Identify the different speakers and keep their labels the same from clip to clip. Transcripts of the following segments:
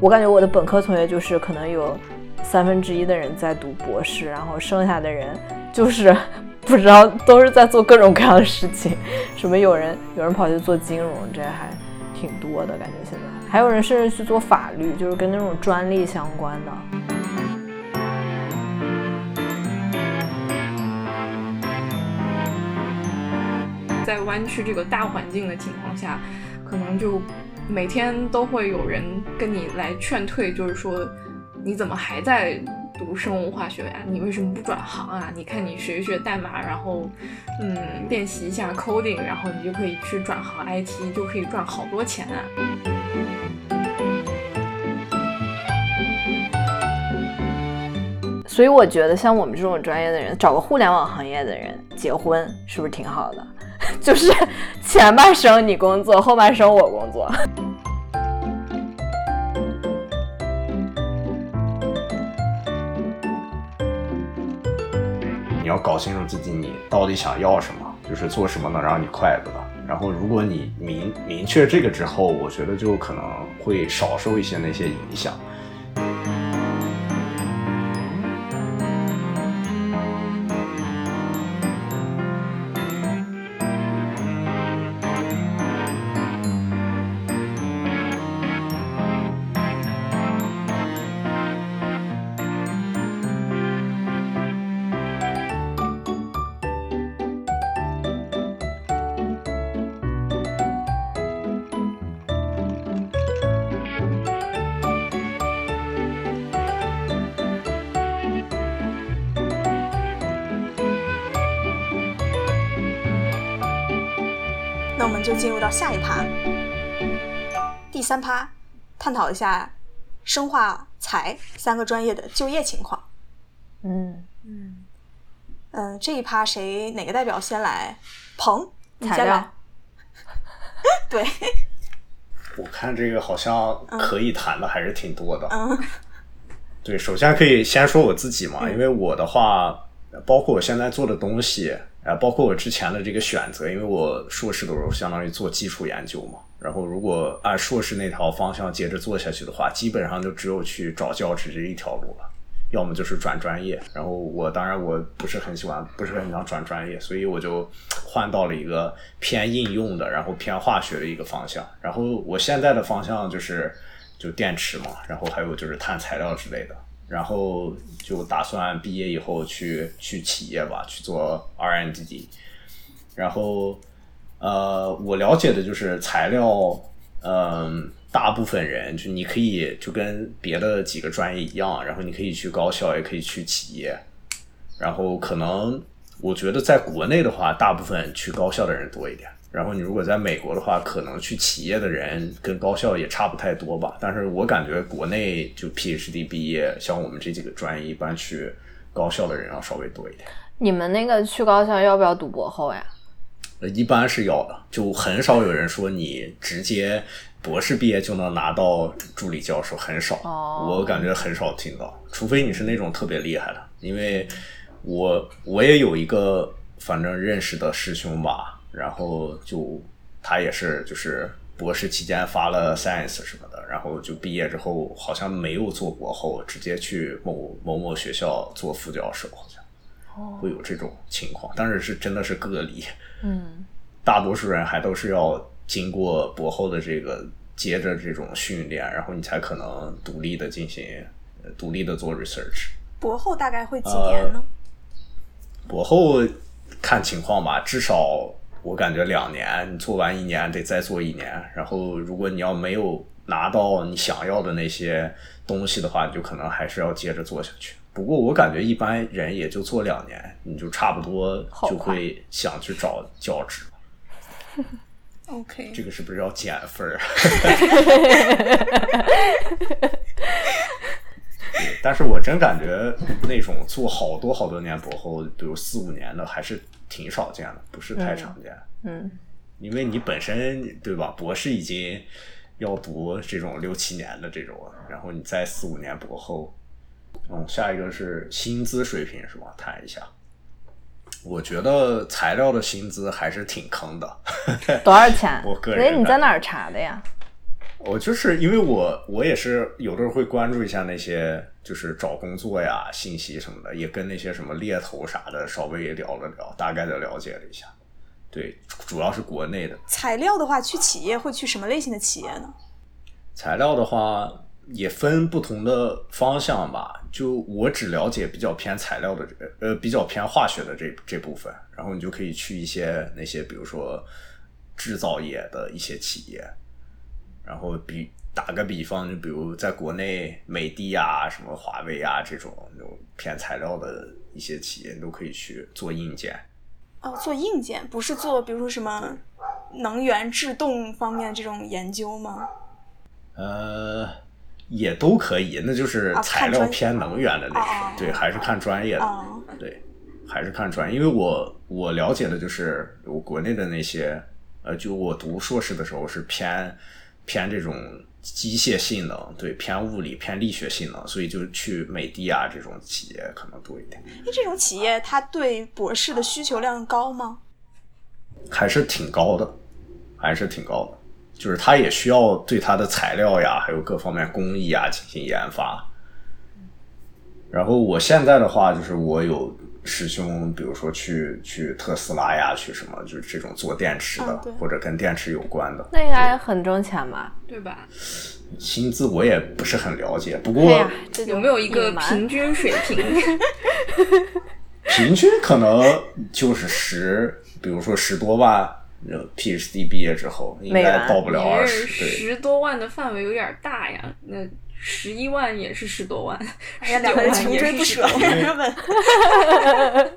Speaker 1: 我感觉我的本科同学就是可能有三分之一的人在读博士，然后剩下的人就是 不知道都是在做各种各样的事情，什么有人有人跑去做金融，这还挺多的感觉现在，还有人甚至去做法律，就是跟那种专利相关的。
Speaker 2: 在弯曲这个大环境的情况下，可能就。每天都会有人跟你来劝退，就是说，你怎么还在读生物化学呀？你为什么不转行啊？你看你学一学代码，然后，嗯，练习一下 coding，然后你就可以去转行 IT，就可以赚好多钱啊。
Speaker 1: 所以我觉得，像我们这种专业的人，找个互联网行业的人结婚，是不是挺好的？就是前半生你工作，后半生我工作。
Speaker 3: 你要搞清楚自己，你到底想要什么，就是做什么能让你快乐。然后，如果你明明确这个之后，我觉得就可能会少受一些那些影响。
Speaker 4: 到下一趴，第三趴，探讨一下生化财三个专业的就业情况。
Speaker 1: 嗯
Speaker 4: 嗯嗯，这一趴谁哪个代表先来？鹏，
Speaker 1: 材料。
Speaker 4: 对。
Speaker 3: 我看这个好像可以谈的还是挺多的。
Speaker 4: 嗯。
Speaker 3: 对，首先可以先说我自己嘛，因为我的话，包括我现在做的东西。啊，包括我之前的这个选择，因为我硕士的时候相当于做基础研究嘛，然后如果按硕士那条方向接着做下去的话，基本上就只有去找教职这一条路了，要么就是转专业。然后我当然我不是很喜欢，不是很想转专业，所以我就换到了一个偏应用的，然后偏化学的一个方向。然后我现在的方向就是就电池嘛，然后还有就是碳材料之类的。然后就打算毕业以后去去企业吧，去做 R&D。然后，呃，我了解的就是材料，嗯，大部分人就你可以就跟别的几个专业一样，然后你可以去高校，也可以去企业。然后可能我觉得在国内的话，大部分去高校的人多一点。然后你如果在美国的话，可能去企业的人跟高校也差不太多吧。但是我感觉国内就 PhD 毕业，像我们这几个专业，一般去高校的人要稍微多一点。
Speaker 1: 你们那个去高校要不要读博后呀？
Speaker 3: 呃，一般是要的，就很少有人说你直接博士毕业就能拿到助理教授，很少。我感觉很少听到，除非你是那种特别厉害的。因为我我也有一个反正认识的师兄吧。然后就他也是，就是博士期间发了 Science 什么的，然后就毕业之后好像没有做博后，直接去某某某学校做副教授，好像会有这种情况，但是是真的是个例。
Speaker 1: 嗯，
Speaker 3: 大多数人还都是要经过博后的这个接着这种训练，然后你才可能独立的进行独立的做 research。
Speaker 4: 博后大概会几年呢？
Speaker 3: 博后看情况吧，至少。我感觉两年，你做完一年得再做一年。然后，如果你要没有拿到你想要的那些东西的话，你就可能还是要接着做下去。不过，我感觉一般人也就做两年，你就差不多就会想去找教职。
Speaker 4: OK，
Speaker 3: 这个是不是要减分儿？但是我真感觉那种做好多好多年博后，比如四五年的，还是。挺少见的，不是太常见。
Speaker 1: 嗯，
Speaker 3: 因为你本身对吧，博士已经要读这种六七年的这种，然后你再四五年博后。嗯，下一个是薪资水平是吧？谈一下。我觉得材料的薪资还是挺坑的。
Speaker 1: 多少钱？
Speaker 3: 我个人，
Speaker 1: 你在哪儿查的呀？
Speaker 3: 我就是因为我我也是有的时候会关注一下那些就是找工作呀信息什么的，也跟那些什么猎头啥的稍微也聊了聊，大概的了解了一下。对，主要是国内的
Speaker 4: 材料的话，去企业会去什么类型的企业呢？
Speaker 3: 材料的话也分不同的方向吧。就我只了解比较偏材料的这呃比较偏化学的这这部分，然后你就可以去一些那些比如说制造业的一些企业，然后比打个比方，就比如在国内美的啊、什么华为啊这种那种偏材料的一些企业，你都可以去做硬件。
Speaker 4: 哦，做硬件不是做，比如说什么能源制动方面这种研究吗？
Speaker 3: 呃，也都可以，那就是
Speaker 4: 啊
Speaker 3: 材料偏能源的那种，
Speaker 4: 哦
Speaker 3: 对，还是看专业的，
Speaker 4: 哦
Speaker 3: 对，还是看专业。因为我我了解的就是我国内的那些，呃，就我读硕士的时候是偏偏这种机械性能，对，偏物理偏力学性能，所以就去美的啊这种企业可能多一点，
Speaker 4: 因为这种企业它对博士的需求量高吗？
Speaker 3: 还是挺高的，还是挺高的。就是它也需要对它的材料呀，还有各方面工艺啊进行研发。然后我现在的话，就是我有师兄，比如说去去特斯拉呀，去什么，就是这种做电池的，或者跟电池有关的。
Speaker 1: 那应该很挣钱吧？
Speaker 2: 对吧？
Speaker 3: 薪资我也不是很了解，不过
Speaker 2: 有没有一个平均水平？
Speaker 3: 平均可能就是十，比如说十多万。呃 PhD 毕业之后，应该到不了二十。
Speaker 2: 十多万的范围有点大呀。那十一万也是十多万，
Speaker 4: 哎呀，两个人穷追不舍，
Speaker 2: 十九万也是
Speaker 4: 两个人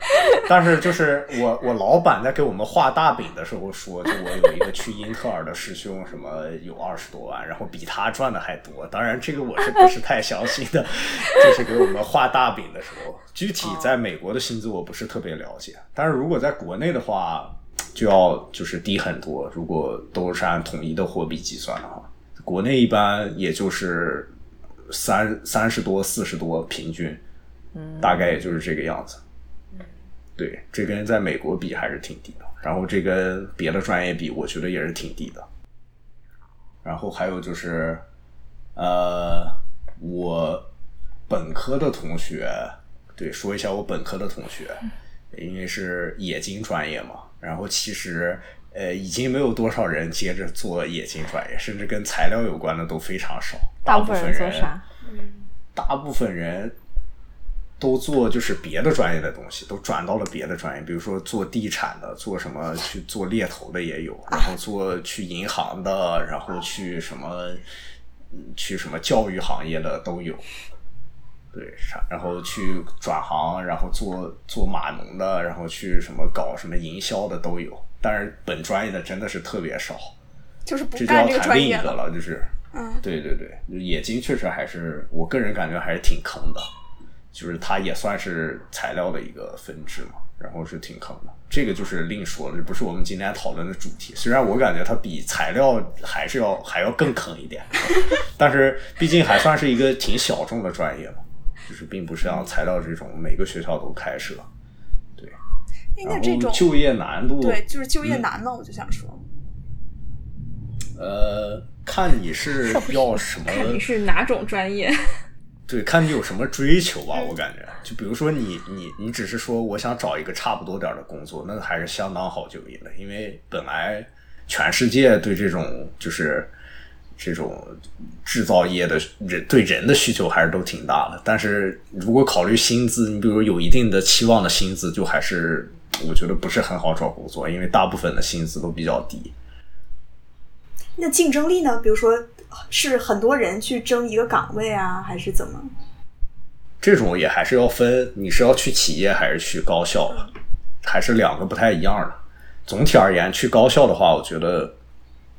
Speaker 3: 但是就是我我老板在给我们画大饼的时候说，就我有一个去英特尔的师兄，什么有二十多万，然后比他赚的还多。当然这个我是不是太相信的，就是给我们画大饼的时候，具体在美国的薪资我不是特别了解，但是如果在国内的话，就要就是低很多。如果都是按统一的货币计算的话，国内一般也就是三三十多、四十多平均，大概也就是这个样子。对，这跟在美国比还是挺低的，然后这跟别的专业比，我觉得也是挺低的。然后还有就是，呃，我本科的同学，对，说一下我本科的同学，因为是冶金专业嘛，然后其实呃已经没有多少人接着做冶金专业，甚至跟材料有关的都非常少，大部
Speaker 1: 分人做啥？
Speaker 3: 大部分人都做就是别的专业的东西，都转到了别的专业，比如说做地产的，做什么去做猎头的也有，然后做去银行的，然后去什么嗯去什么教育行业的都有。对，然后去转行，然后做做码农的，然后去什么搞什么营销的都有，但是本专业的真的是特别少。
Speaker 4: 就是不
Speaker 3: 这就要
Speaker 4: 干这个
Speaker 3: 谈
Speaker 4: 专业了。
Speaker 3: 另一个了，就是，
Speaker 4: 嗯
Speaker 3: 对对对，冶金确实还是我个人感觉还是挺坑的，就是它也算是材料的一个分支嘛，然后是挺坑的。这个就是另说了，这不是我们今天讨论的主题。虽然我感觉它比材料还是要还要更坑一点，但是毕竟还算是一个挺小众的专业嘛，就是并不是像材料这种每个学校都开设。对，
Speaker 4: 哎，那
Speaker 3: 然
Speaker 4: 这种
Speaker 3: 后就业难度
Speaker 4: 对，就是就业
Speaker 3: 嗯
Speaker 4: 难嘛，我就想说，
Speaker 3: 呃，看你是要什么，
Speaker 2: 看你是哪种专业。
Speaker 3: 对，看你有什么追求吧。我感觉，就比如说你你你只是说我想找一个差不多点的工作，那还是相当好就业的，因为本来全世界对这种就是这种制造业的人对人的需求还是都挺大的。但是如果考虑薪资，你比如有一定的期望的薪资，就还是我觉得不是很好找工作，因为大部分的薪资都比较低。
Speaker 4: 那竞争力呢？比如说，是很多人去争一个岗位啊，还是怎么？
Speaker 3: 这种也还是要分，你是要去企业还是去高校吧，还是两个不太一样的。总体而言，去高校的话，我觉得，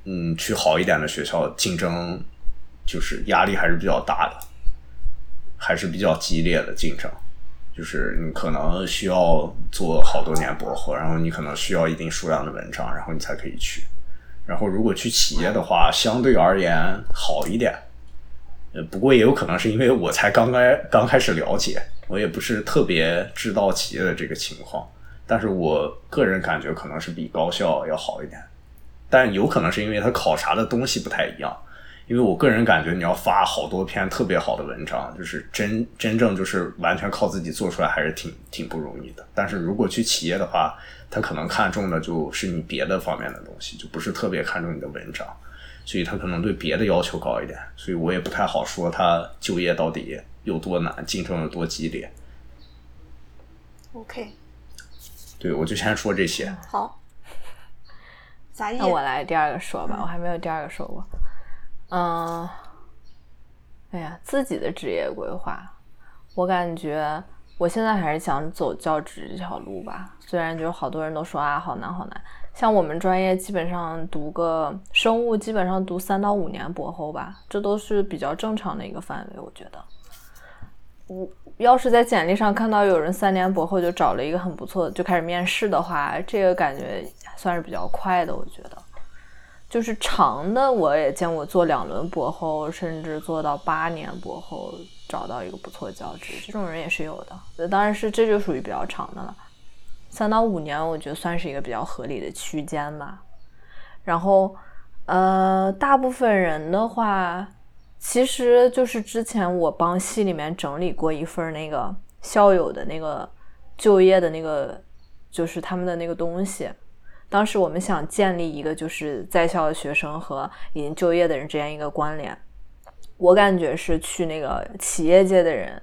Speaker 3: 嗯，去好一点的学校，竞争就是压力还是比较大的，还是比较激烈的竞争。就是你可能需要做好多年博后，然后你可能需要一定数量的文章，然后你才可以去。然后如果去企业的话，相对而言好一点。呃，不过也有可能是因为我才刚开刚开始了解，我也不是特别知道企业的这个情况，但是我个人感觉可能是比高校要好一点，但有可能是因为它考察的东西不太一样，因为我个人感觉，你要发好多篇特别好的文章，就是真真正就是完全靠自己做出来，还是挺挺不容易的。但是如果去企业的话，他可能看重的就是你别的方面的东西，就不是特别看重你的文章，所以他可能对别的要求高一点。所以我也不太好说他就业到底有多难，竞争有多激烈。
Speaker 4: OK，
Speaker 3: 对，我就先说这些。
Speaker 4: 好，
Speaker 1: 那我来第二个说吧，我还没有第二个说过。嗯，哎呀，自己的职业规划，我感觉我现在还是想走教职这条路吧。虽然就是好多人都说啊，好难好难。像我们专业基本上读个生物，基本上读三到五年博后吧，这都是比较正常的一个范围，我觉得。我要是在简历上看到有人三年博后就找了一个很不错的，就开始面试的话，这个感觉算是比较快的，我觉得。就是长的，我也见过做两轮博后，甚至做到八年博后，找到一个不错教职，这种人也是有的。当然是这就属于比较长的了，三到五年，我觉得算是一个比较合理的区间吧。然后，呃，大部分人的话，其实就是之前我帮系里面整理过一份那个校友的那个就业的那个，就是他们的那个东西。当时我们想建立一个就是在校的学生和已经就业的人之间一个关联，我感觉是去那个企业界的人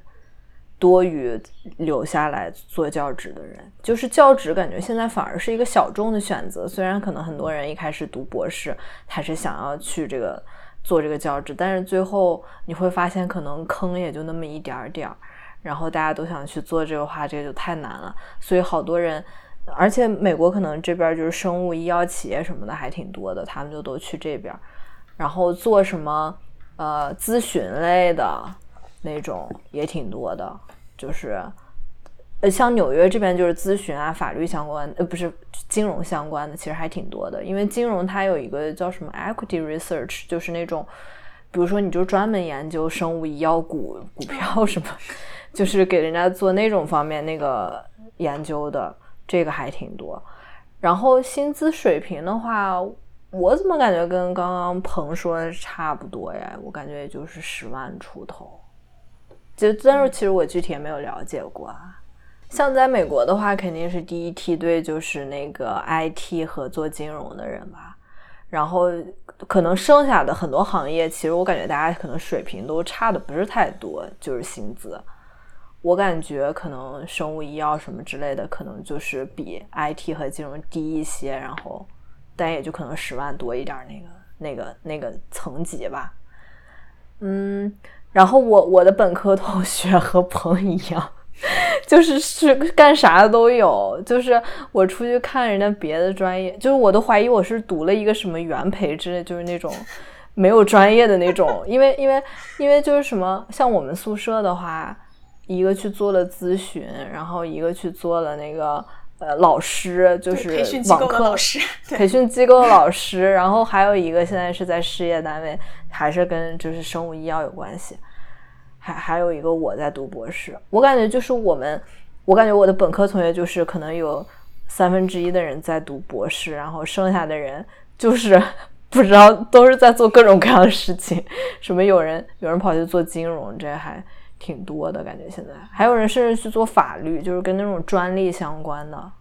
Speaker 1: 多于留下来做教职的人，就是教职感觉现在反而是一个小众的选择。虽然可能很多人一开始读博士还是想要去这个做这个教职，但是最后你会发现可能坑也就那么一点儿点儿，然后大家都想去做这个话，这个就太难了，所以好多人。而且美国可能这边就是生物医药企业什么的还挺多的，他们就都去这边，然后做什么呃咨询类的那种也挺多的，就是呃像纽约这边就是咨询啊、法律相关呃不是金融相关的，其实还挺多的，因为金融它有一个叫什么 equity research，就是那种比如说你就专门研究生物医药股股票什么，就是给人家做那种方面那个研究的。这个还挺多，然后薪资水平的话，我怎么感觉跟刚刚鹏说的差不多呀？我感觉也就是十万出头，就但是其实我具体也没有了解过啊。像在美国的话，肯定是第一梯队就是那个 IT 和做金融的人吧，然后可能剩下的很多行业，其实我感觉大家可能水平都差的不是太多，就是薪资。我感觉可能生物医药什么之类的，可能就是比 IT 和金融低一些，然后但也就可能十万多一点那个那个那个层级吧。嗯，然后我我的本科同学和鹏一样，就是是干啥的都有。就是我出去看人家别的专业，就是我都怀疑我是读了一个什么原培之类，就是那种没有专业的那种。因为因为因为就是什么，像我们宿舍的话。一个去做了咨询，然后一个去做了那个呃老师，就是
Speaker 4: 培训机构的老师，
Speaker 1: 培训机构的老师，然后还有一个现在是在事业单位，还是跟就是生物医药有关系，还还有一个我在读博士，我感觉就是我们，我感觉我的本科同学就是可能有三分之一的人在读博士，然后剩下的人就是 不知道都是在做各种各样的事情，什么有人有人跑去做金融，这还。挺多的感觉，现在还有人甚至去做法律，就是跟那种专利相关的。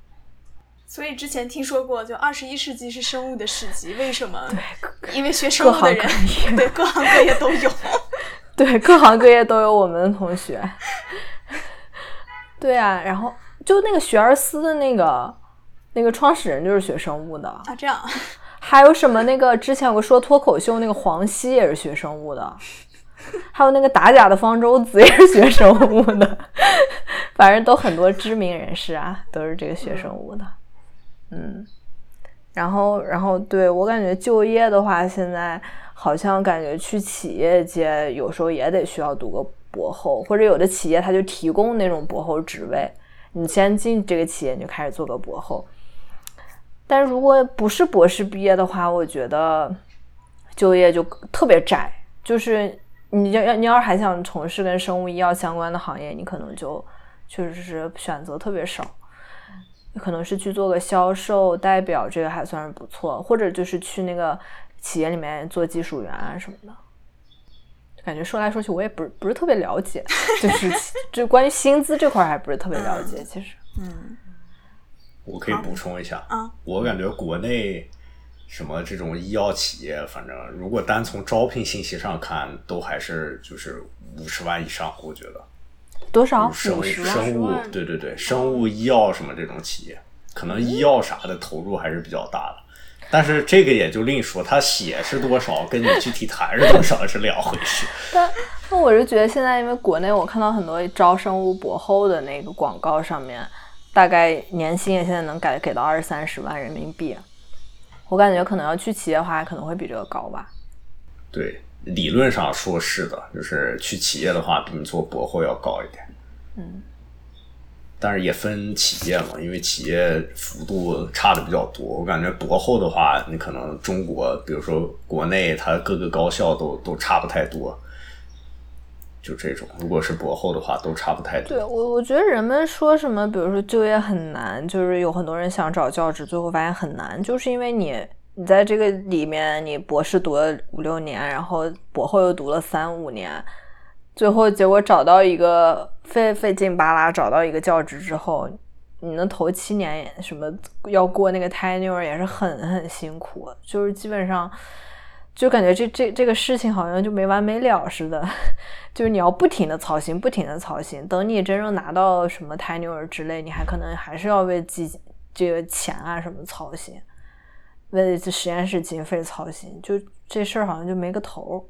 Speaker 4: 所以之前听说过，就二十一世纪是生物的世纪，为什么？
Speaker 1: 对，
Speaker 4: 因为学生物的人，对各行各业都有。
Speaker 1: 对，各行各业都有我们的同学。对啊，然后就那个学而思的那个那个创始人就是学生物的
Speaker 4: 啊，这样。
Speaker 1: 还有什么那个之前有个说脱口秀那个黄西也是学生物的。还有那个打假的方舟子也是学生物的，反正都很多知名人士啊，都是这个学生物的。嗯，然后，然后对我感觉就业的话，现在好像感觉去企业界有时候也得需要读个博后，或者有的企业他就提供那种博后职位，你先进这个企业你就开始做个博后。但如果不是博士毕业的话，我觉得就业就特别窄，就是。你要要你要是还想从事跟生物医药相关的行业，你可能就确实是选择特别少。可能是去做个销售代表，这个还算是不错，或者就是去那个企业里面做技术员啊什么的。感觉说来说去我也不是不是特别了解，就是 就关于薪资这块还不是特别了解。其实，
Speaker 4: 嗯
Speaker 3: 我可以补充一下，
Speaker 4: 啊，
Speaker 3: 我感觉国内什么这种医药企业，反正如果单从招聘信息上看，都还是就是五十万以上，我觉得。
Speaker 1: 多少
Speaker 3: 生？生物对对对，生物医药什么这种企业，可能医药啥的投入还是比较大的。但是这个也就另说，他写是多少，跟你具体谈是多少是两回事。
Speaker 1: 但那我是觉得现在因为国内我看到很多招生物博后的那个广告上面，大概年薪也现在能改给到二三十万人民币。我感觉可能要去企业的话，可能会比这个高吧。
Speaker 3: 对，理论上说是的，就是去企业的话，比你做博后要高一点。
Speaker 1: 嗯，
Speaker 3: 但是也分企业嘛，因为企业幅度差的比较多。我感觉博后的话，你可能中国，比如说国内，它各个高校都都差不太多。就这种，如果是博后的话，都差不太多。
Speaker 1: 对我，我觉得人们说什么，比如说就业很难，就是有很多人想找教职，最后发现很难，就是因为你你在这个里面，你博士读了五六年，然后博后又读了三五年，最后结果找到一个费费劲巴拉找到一个教职之后，你能头七年什么要过那个 tenure 也是很很辛苦，就是基本上。就感觉这这这个事情好像就没完没了似的，就是你要不停的操心，不停的操心，等你真正拿到什么 tenure 之类，你还可能还是要为自己这个钱啊什么操心，为这实验室经费操心，就这事儿好像就没个头儿，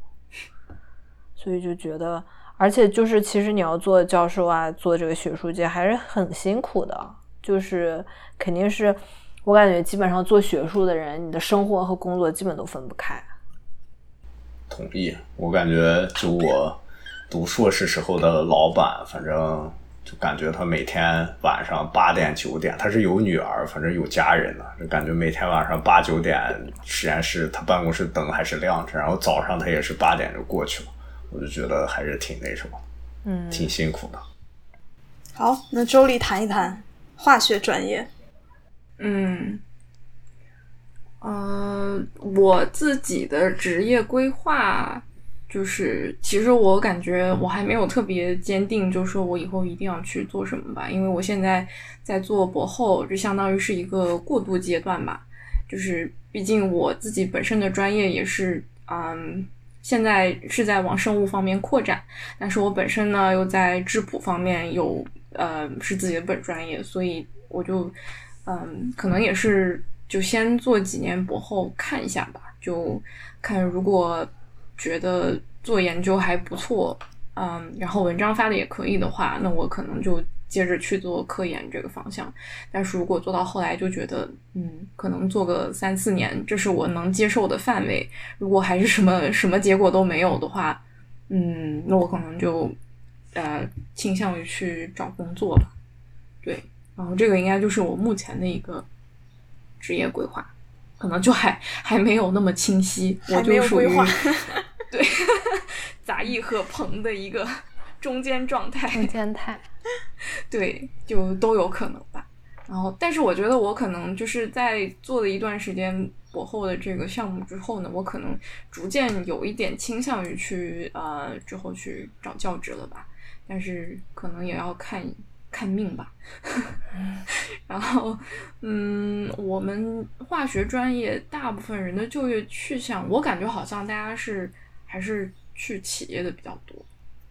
Speaker 1: 所以就觉得，而且就是其实你要做教授啊，做这个学术界还是很辛苦的，就是肯定是我感觉基本上做学术的人，你的生活和工作基本都分不开。
Speaker 3: 同意，我感觉就我读硕士时候的老板，反正就感觉他每天晚上八点九点，他是有女儿，反正有家人的，就感觉每天晚上八九点实验室他办公室灯还是亮着，然后早上他也是八点就过去了，我就觉得还是挺那什么，
Speaker 1: 嗯，
Speaker 3: 挺辛苦的。
Speaker 4: 好，那周丽谈一谈化学专业。
Speaker 2: 嗯，呃，我自己的职业规划就是，其实我感觉我还没有特别坚定，就是说我以后一定要去做什么吧，因为我现在在做博后，就相当于是一个过渡阶段吧。就是，毕竟我自己本身的专业也是，嗯，现在是在往生物方面扩展，但是我本身呢又在质谱方面有，呃，是自己的本专业，所以我就。嗯，可能也是就先做几年博后看一下吧，就看如果觉得做研究还不错，嗯，然后文章发的也可以的话，那我可能就接着去做科研这个方向。但是如果做到后来就觉得，嗯，可能做个三四年，这是我能接受的范围。如果还是什么什么结果都没有的话，嗯，那我可能就呃倾向于去找工作吧。对。然后这个应该就是我目前的一个职业规划，可能就还还没有那么清晰，我
Speaker 4: 还没有
Speaker 2: 就属于
Speaker 4: 规划
Speaker 2: 对 杂艺和朋的一个中间状态，
Speaker 1: 中间态。
Speaker 2: 对，就都有可能吧。然后，但是我觉得我可能就是在做了一段时间博后的这个项目之后呢，我可能逐渐有一点倾向于去呃之后去找教职了吧。但是可能也要看看命吧。然后，嗯，我们化学专业大部分人的就业去向，我感觉好像大家是还是去企业的比较多。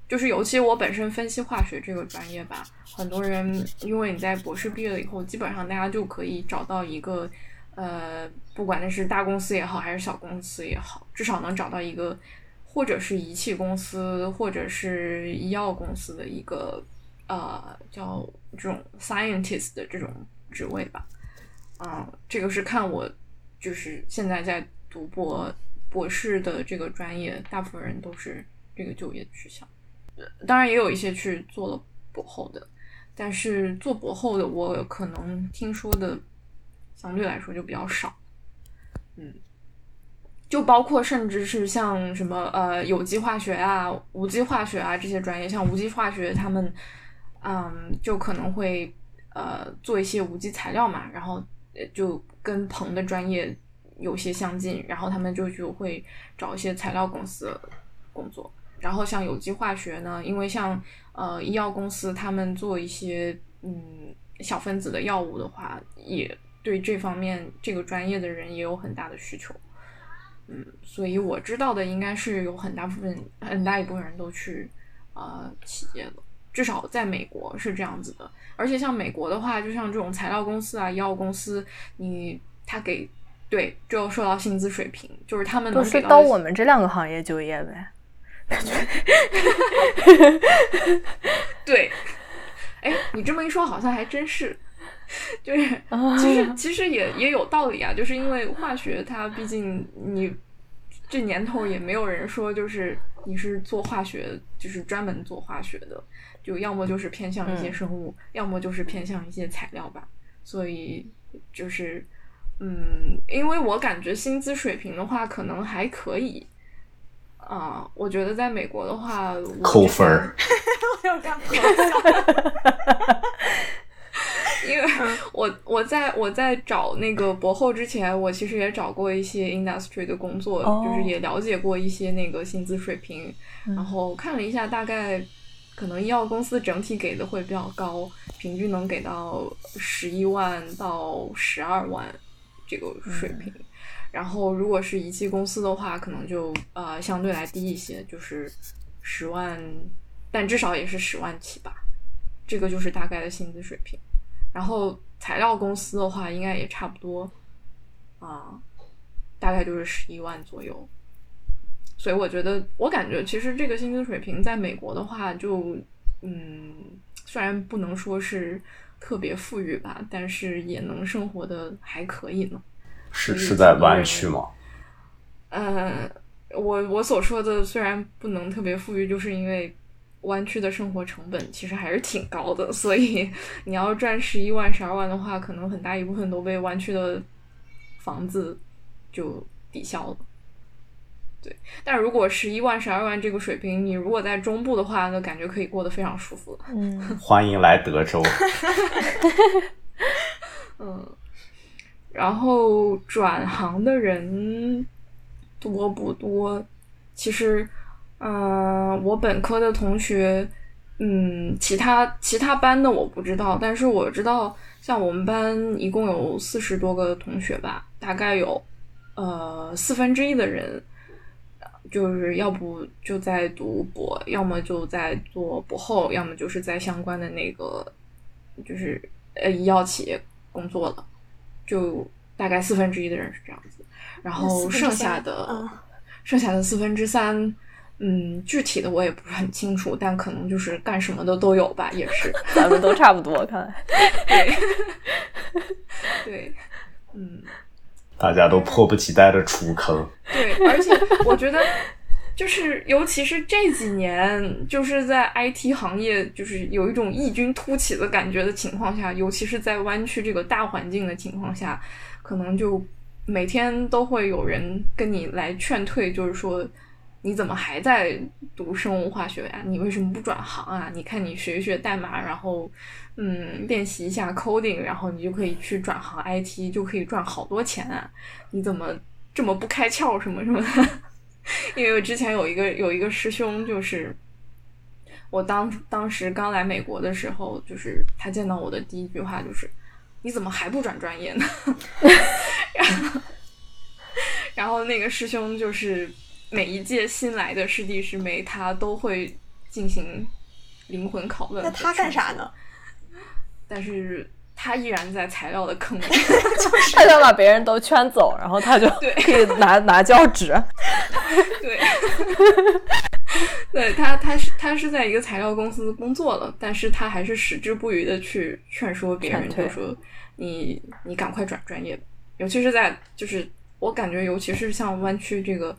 Speaker 2: 就是尤其我本身分析化学这个专业吧，很多人因为你在博士毕业了以后，基本上大家就可以找到一个，呃，不管那是大公司也好，还是小公司也好，至少能找到一个，或者是仪器公司，或者是医药公司的一个，呃，叫这种 scientist 的这种职位吧。嗯，这个是看我就是现在在读博博士的这个专业，大部分人都是这个就业取向。当然也有一些去做了博后的，但是做博后的我可能听说的相对来说就比较少，嗯，就包括甚至是像什么呃有机化学啊、无机化学啊这些专业，像无机化学他们嗯就可能会呃做一些无机材料嘛，然后就跟鹏的专业有些相近，然后他们就就会找一些材料公司工作。然后像有机化学呢，因为像呃医药公司他们做一些嗯小分子的药物的话，也对这方面这个专业的人也有很大的需求。嗯，所以我知道的应该是有很大部分很大一部分人都去呃企业了，至少在美国是这样子的。而且像美国的话，就像这种材料公司啊、医药公司，你他给对就受到薪资水平，就是他们能
Speaker 1: 都
Speaker 2: 给到的
Speaker 1: 是到我们这两个行业就业呗。
Speaker 2: 对，哎，你这么一说，好像还真是，就是
Speaker 1: 啊
Speaker 2: 其实其实也也有道理啊，就是因为化学它毕竟你这年头也没有人说就是你是做化学，就是专门做化学的，就要么就是偏向一些
Speaker 1: 嗯。
Speaker 2: 生物，要么就是偏向一些材料吧，所以就是嗯，因为我感觉薪资水平的话，可能还可以。啊、我觉得在美国的话，
Speaker 3: 扣分儿，
Speaker 4: 我有这样的
Speaker 2: 因为我我在我在找那个博后之前，我其实也找过一些 industry 的工作，
Speaker 1: 哦
Speaker 2: 就是也了解过一些那个薪资水平，
Speaker 1: 嗯
Speaker 2: 然后看了一下，大概可能医药公司整体给的会比较高，平均能给到十一万到十二万这个水平。然后如果是仪器公司的话，可能就呃相对来低一些，就是十万，但至少也是十万起吧。这个就是大概的薪资水平。然后材料公司的话，应该也差不多啊、大概就是十一万左右。所以我觉得，我感觉其实这个薪资水平在美国的话就，嗯，虽然不能说是特别富裕吧，但是也能生活的还可以呢。
Speaker 3: 是是在湾区吗？
Speaker 2: 呃，我我所说的虽然不能特别富裕，就是因为湾区的生活成本其实还是挺高的，所以 你要赚十一万、十二万的话，可能很大一部分都被湾区的房子就抵消了。对，但如果十一万、十二万这个水平，你如果在中部的话，那感觉可以过得非常舒服。
Speaker 1: 嗯，
Speaker 3: 欢迎来德州。
Speaker 2: 嗯，然后转行的人多不多？其实，嗯、我本科的同学，嗯，其他其他班的我不知道，但是我知道，像我们班一共有四十多个同学吧，大概有呃四分之一的人。就是要不就在读博，要么就在做博后，要么就是在相关的那个，就是呃医药企业工作了，就大概四分之一的人是这样子，然后剩下的、
Speaker 4: 嗯
Speaker 2: 剩下的四分之三，嗯，具体的我也不是很清楚，但可能就是干什么的都有吧，也是，
Speaker 1: 咱们都差不多，看来。
Speaker 2: 对，对，嗯，
Speaker 3: 大家都迫不及待的出坑。
Speaker 2: 对，而且我觉得，就是尤其是这几年，就是在 IT 行业，就是有一种异军突起的感觉的情况下，尤其是在湾区这个大环境的情况下，可能就每天都会有人跟你来劝退，就是说。你怎么还在读生物化学呀、你为什么不转行啊？你看你学一学代码，然后嗯练习一下 coding，然后你就可以去转行 IT，就可以赚好多钱啊！你怎么这么不开窍什么什么的？因为我之前有一个有一个师兄，就是我当当时刚来美国的时候，就是他见到我的第一句话就是：“你怎么还不转专业呢？” 然后，然后那个师兄就是每一届新来的师弟师妹，他都会进行灵魂拷问。
Speaker 4: 那他干啥呢？？
Speaker 2: 但是他依然在材料的坑里。
Speaker 1: 他想把别人都圈走，然后他就
Speaker 2: 对
Speaker 1: 可以拿 拿教纸。
Speaker 2: 对，对他，他是他是在一个材料公司工作了，但是他还是矢志不渝的去劝说别人，就说你你赶快转专业，尤其是在就是我感觉，尤其是像湾区这个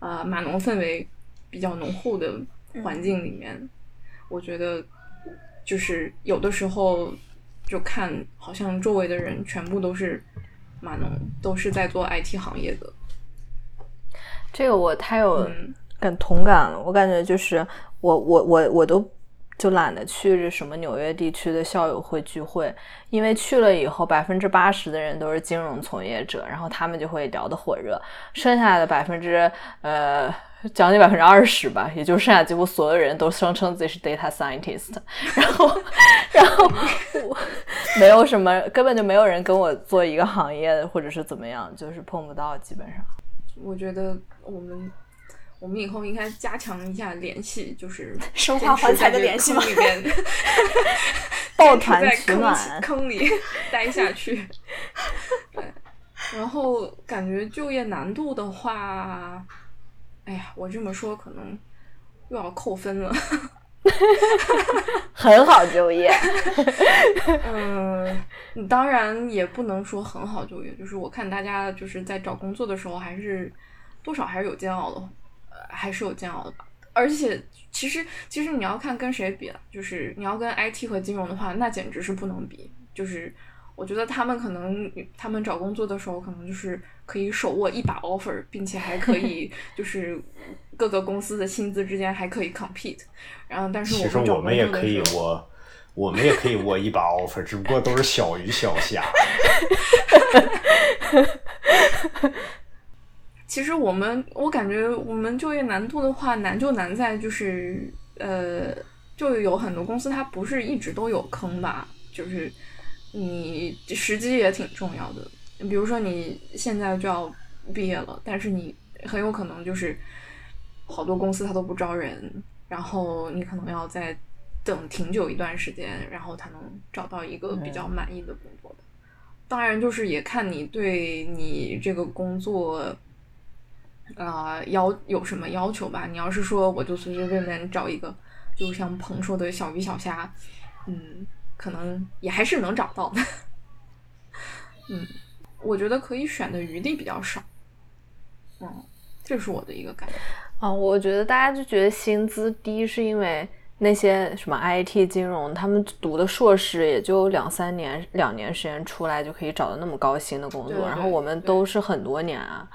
Speaker 2: 呃码农氛围比较浓厚的环境里面，我觉得就是有的时候就看好像周围的人全部都是码农，都是在做 IT 行业的，
Speaker 1: 这个我太有
Speaker 2: 嗯。
Speaker 1: 感同感了，我感觉就是我我我我都就懒得去这什么纽约地区的校友会聚会，因为去了以后百分之八十的人都是金融从业者，然后他们就会聊得火热，剩下的百分之呃将近百分之二十吧，也就剩下几乎所有人都声称自己是 data scientist，然后，然后我没有什么，根本就没有人跟我做一个行业或者是怎么样，就是碰不到，基本上。
Speaker 2: 我觉得我们我们以后应该加强一下联系，就是
Speaker 4: 生化环材的联系
Speaker 2: 里面
Speaker 1: 抱团
Speaker 2: 在
Speaker 1: 取暖，
Speaker 2: 坑里 待下去。对，然后感觉就业难度的话，哎呀，我这么说可能又要扣分了。
Speaker 1: 很好就业，
Speaker 2: 嗯，当然也不能说很好就业，就是我看大家就是在找工作的时候，还是多少还是有煎熬的，呃，还是有煎熬的吧。而且其实其实你要看跟谁比了，就是你要跟 IT 和金融的话，那简直是不能比。就是我觉得他们可能他们找工作的时候，可能就是可以手握一把 offer，并且还可以 就是各个公司的薪资之间还可以 compete。然后，但是
Speaker 3: 其实我们也可以我，我们也可以握一把 offer，只不过都是小鱼小虾。
Speaker 2: 其实我们，我感觉我们就业难度的话，难就难在就是呃，就有很多公司它不是一直都有坑吧，就是你时机也挺重要的。比如说你现在就要毕业了，但是你很有可能就是好多公司它都不招人。然后你可能要再等挺久一段时间，然后才能找到一个比较满意的工作的。当然，就是也看你对你这个工作，啊要有什么要求吧。你要是说我就随随便便找一个，就像鹏说的小鱼小虾，嗯，可能也还是能找到的。嗯，我觉得可以选的余地比较少。嗯，这是我的一个感觉。
Speaker 1: 啊，我觉得大家就觉得薪资低，是因为那些什么 IT 金融，他们读的硕士也就两三年、两年时间出来就可以找到那么高薪的工作，然后我们都是很多年啊，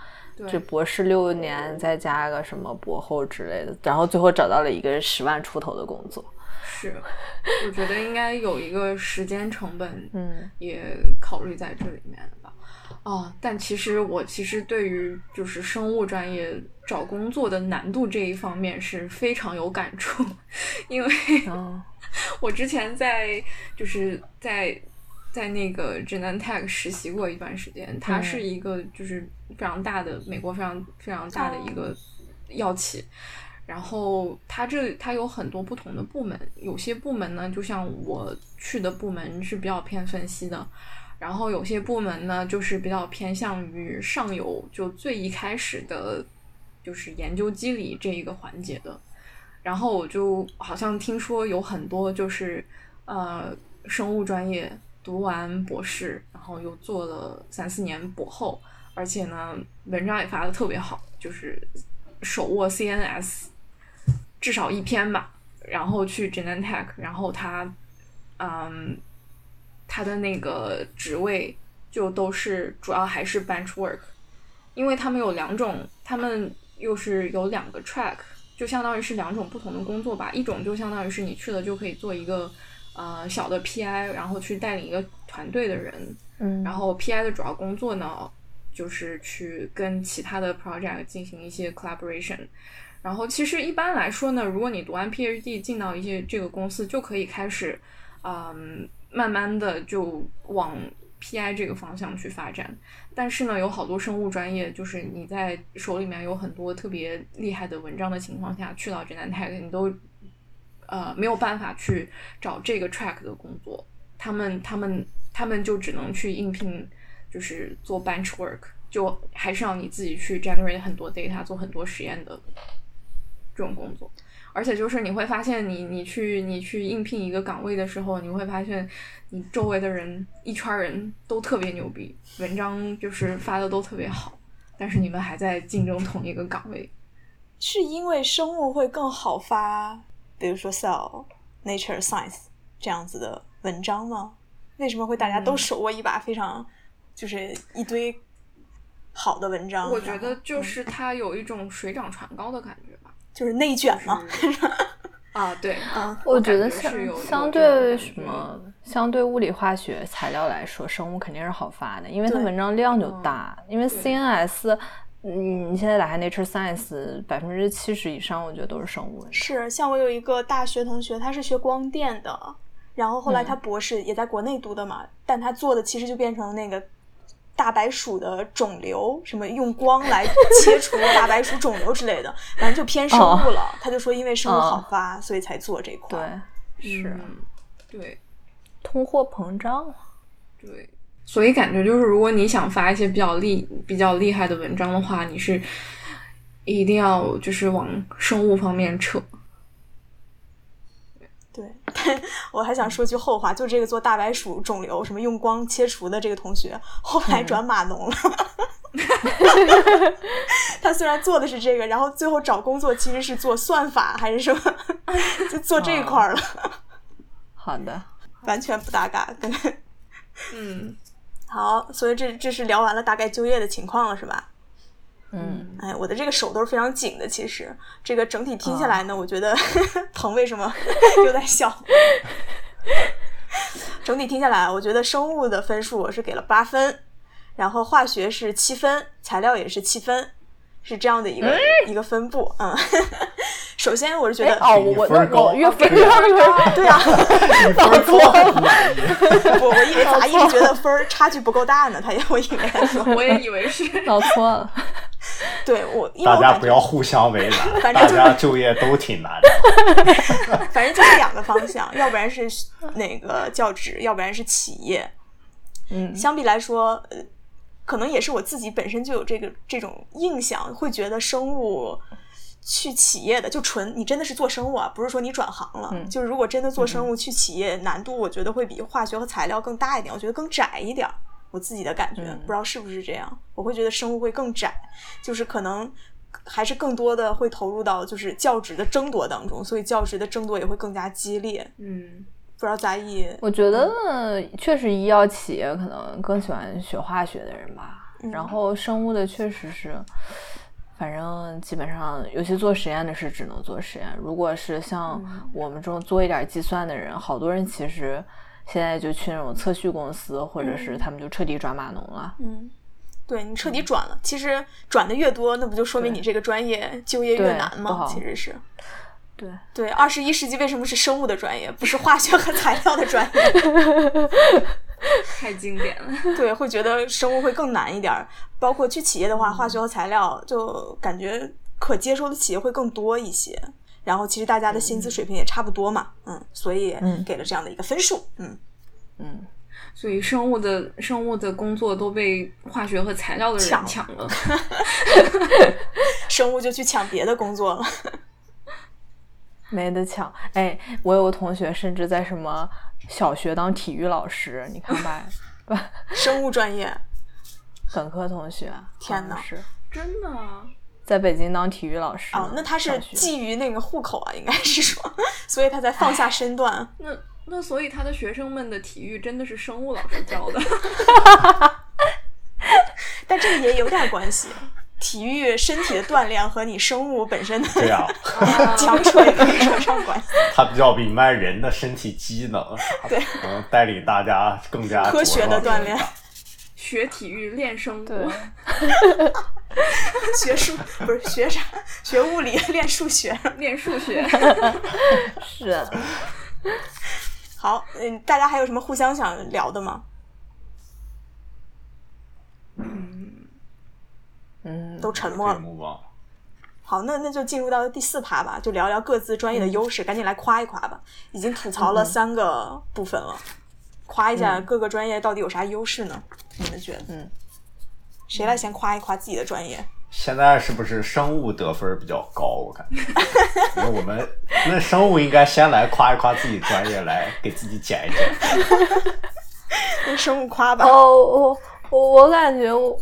Speaker 1: 这博士六年再加个什么博后之类的，然后最后找到了一个十万出头的工作。
Speaker 2: 是，我觉得应该有一个时间成本，
Speaker 1: 嗯，
Speaker 2: 也考虑在这里面吧。哦，但其实我其实对于就是生物专业找工作的难度这一方面是非常有感触，因为 我之前在就是在在那个 Genentech 实习过一段时间，它是一个就是非常大的美国非常非常大的一个药企，然后它这它有很多不同的部门，有些部门呢，就像我去的部门是比较偏分析的。然后有些部门呢，就是比较偏向于上游，就最一开始的，就是研究机理这一个环节的。然后我就好像听说有很多就是呃生物专业读完博士，然后又做了三四年博后，而且呢文章也发的特别好，就是手握 CNS 至少一篇吧，然后去 Genentech，然后他嗯。他的那个职位就都是主要还是 bench work，因为他们有两种，他们又是有两个 track，就相当于是两种不同的工作吧。一种就相当于是你去了就可以做一个呃小的 PI，然后去带领一个团队的人。
Speaker 1: 嗯。
Speaker 2: 然后 PI 的主要工作呢，就是去跟其他的 project 进行一些 collaboration。然后其实一般来说呢，如果你读完 PhD 进到一些这个公司，就可以开始，嗯。慢慢的就往 PI 这个方向去发展，但是呢，有好多生物专业，就是你在手里面有很多特别厉害的文章的情况下，去到 Genentech，你都呃没有办法去找这个 track 的工作，他们他们他们就只能去应聘，就是做 bench work，就还是要你自己去 generate 很多 data，做很多实验的这种工作。而且就是你会发现，你你去你去应聘一个岗位的时候，你会发现你周围的人一圈人都特别牛逼，文章就是发的都特别好，但是你们还在竞争同一个岗位，
Speaker 4: 是因为生物会更好发，比如说 Cell、Nature、Science 这样子的文章吗？为什么会大家都手握一把非常就是一堆好的文章？
Speaker 2: 我觉得就是它有一种水涨船高的感觉吧。
Speaker 4: 就是内卷嘛，
Speaker 2: 啊对，
Speaker 4: 啊，
Speaker 1: 我觉得相相对什么，相对物理化学材料来说，生物肯定是好发的，因为它文章量就大。因为 CNS 嗯，你现在打开 Nature Science，百分之七十以上我觉得都是生物。
Speaker 4: 是，像我有一个大学同学，他是学光电的，然后后来他博士也在国内读的嘛，但他做的其实就变成那个大白鼠的肿瘤，什么用光来切除大白鼠肿瘤之类的，反正就偏生物了。他就说因为生物好发，所以才做这块。
Speaker 1: 对，是，
Speaker 2: 嗯对
Speaker 1: 通货膨胀。
Speaker 2: 对，所以感觉就是，如果你想发一些比较厉、比较厉害的文章的话，你是一定要就是往生物方面扯。
Speaker 4: 对，我还想说句后话，就这个做大白鼠肿瘤什么用光切除的这个同学，后来转码农了。他虽然做的是这个，然后最后找工作其实是做算法还是什么，就做这一块儿了。
Speaker 1: 好的，
Speaker 4: 完全不搭嘎，跟
Speaker 2: 嗯，
Speaker 4: 好，所以这这是聊完了大概就业的情况了，是吧？
Speaker 1: 嗯，
Speaker 4: 哎，我的这个手都是非常紧的。其实这个整体听下来呢，我觉得 疼为什么又在笑？整体听下来，我觉得生物的分数我是给了八分，然后化学是七分，材料也是七分，是这样的一个、一个分布。嗯，首先我是觉得，
Speaker 1: 哦，我我那我越分越高，
Speaker 4: 对啊，
Speaker 3: 你分儿高很满意。
Speaker 4: 我我以为杂一是觉得分儿差距不够大呢，他也我以为
Speaker 2: 我也以为是。
Speaker 1: 搞错了。
Speaker 4: 对我，因为
Speaker 3: 大家不要互相为难，
Speaker 4: 反正就是
Speaker 3: 大家就业都挺难的。
Speaker 4: 反正就是两个方向，要不然是那个教职，要不然是企业。
Speaker 1: 嗯，
Speaker 4: 相比来说，呃，可能也是我自己本身就有这个这种印象，会觉得生物去企业的就纯你真的是做生物啊，不是说你转行了。
Speaker 1: 嗯
Speaker 4: 就是如果真的做生物去企业，难度我觉得会比化学和材料更大一点，我觉得更窄一点儿。我自己的感觉，
Speaker 1: 嗯
Speaker 4: 不知道是不是这样，我会觉得生物会更窄，就是可能还是更多的会投入到就是教职的争夺当中，所以教职的争夺也会更加激烈。
Speaker 2: 嗯，
Speaker 4: 不知道杂艺，
Speaker 1: 我觉得确实医药企业可能更喜欢学化学的人吧，
Speaker 4: 嗯
Speaker 1: 然后生物的确实是，反正基本上，尤其做实验的是只能做实验。如果是像
Speaker 4: 嗯
Speaker 1: 我们这种做一点计算的人，好多人其实现在就去那种测序公司，或者是他们就彻底转码农了。
Speaker 4: 嗯，对你彻底转了，其实转的越多，那不就说明你这个专业就业越难吗？其实是
Speaker 1: 对，
Speaker 4: 对。二十一世纪为什么是生物的专业，不是化学和材料的专业？
Speaker 2: 太经典了。
Speaker 4: 对，会觉得生物会更难一点儿。包括去企业的话，化学和材料就感觉可接受的企业会更多一些。然后其实大家的薪资水平也差不多嘛，嗯，所以
Speaker 1: 嗯
Speaker 4: 给了这样的一个分数，嗯，
Speaker 1: 嗯，
Speaker 2: 所以生物的生物的工作都被化学和材料的人
Speaker 4: 抢
Speaker 2: 抢了。
Speaker 4: 生物就去抢别的工作了。
Speaker 1: 没得抢。哎，我有个同学甚至在什么小学当体育老师，你看吧，不，
Speaker 4: 生物专业，
Speaker 1: 本科同学，
Speaker 4: 天哪
Speaker 1: 哪，是
Speaker 2: 真的啊？
Speaker 1: 在北京当体育老师
Speaker 4: 哦，那他是
Speaker 1: 上学
Speaker 4: 觊觎那个户口啊，应该是说，所以他才放下身段。
Speaker 2: 那那所以他的学生们的体育真的是生物老师教的。
Speaker 4: 但这个也有点关系，体育身体的锻炼和你生物本身的
Speaker 3: 对啊，
Speaker 4: 强扯也可以扯上关系。
Speaker 3: 他比较明白人的身体机能，
Speaker 4: 对，
Speaker 3: 能带领大家更加
Speaker 4: 科学的锻炼，
Speaker 2: 学体育练生物，
Speaker 1: 对
Speaker 4: 学数不是学啥？学物理练数学。
Speaker 2: 练数学。
Speaker 1: 是
Speaker 4: 好，嗯，大家还有什么互相想聊的吗？
Speaker 1: 嗯嗯，
Speaker 4: 都沉默了。好，那那就进入到第四趴吧，就聊聊各自专业的优势，赶紧来夸一夸吧。已经吐槽了三个部分了，夸一下各个专业到底有啥优势呢？你们觉得？
Speaker 1: 嗯，
Speaker 4: 谁来先夸一夸自己的专业？
Speaker 3: 现在是不是生物得分比较高？我感觉，因为我们那生物应该先来夸一夸自己专业，来给自己减一减。
Speaker 4: 那生物夸吧。
Speaker 1: 哦，我我我感觉我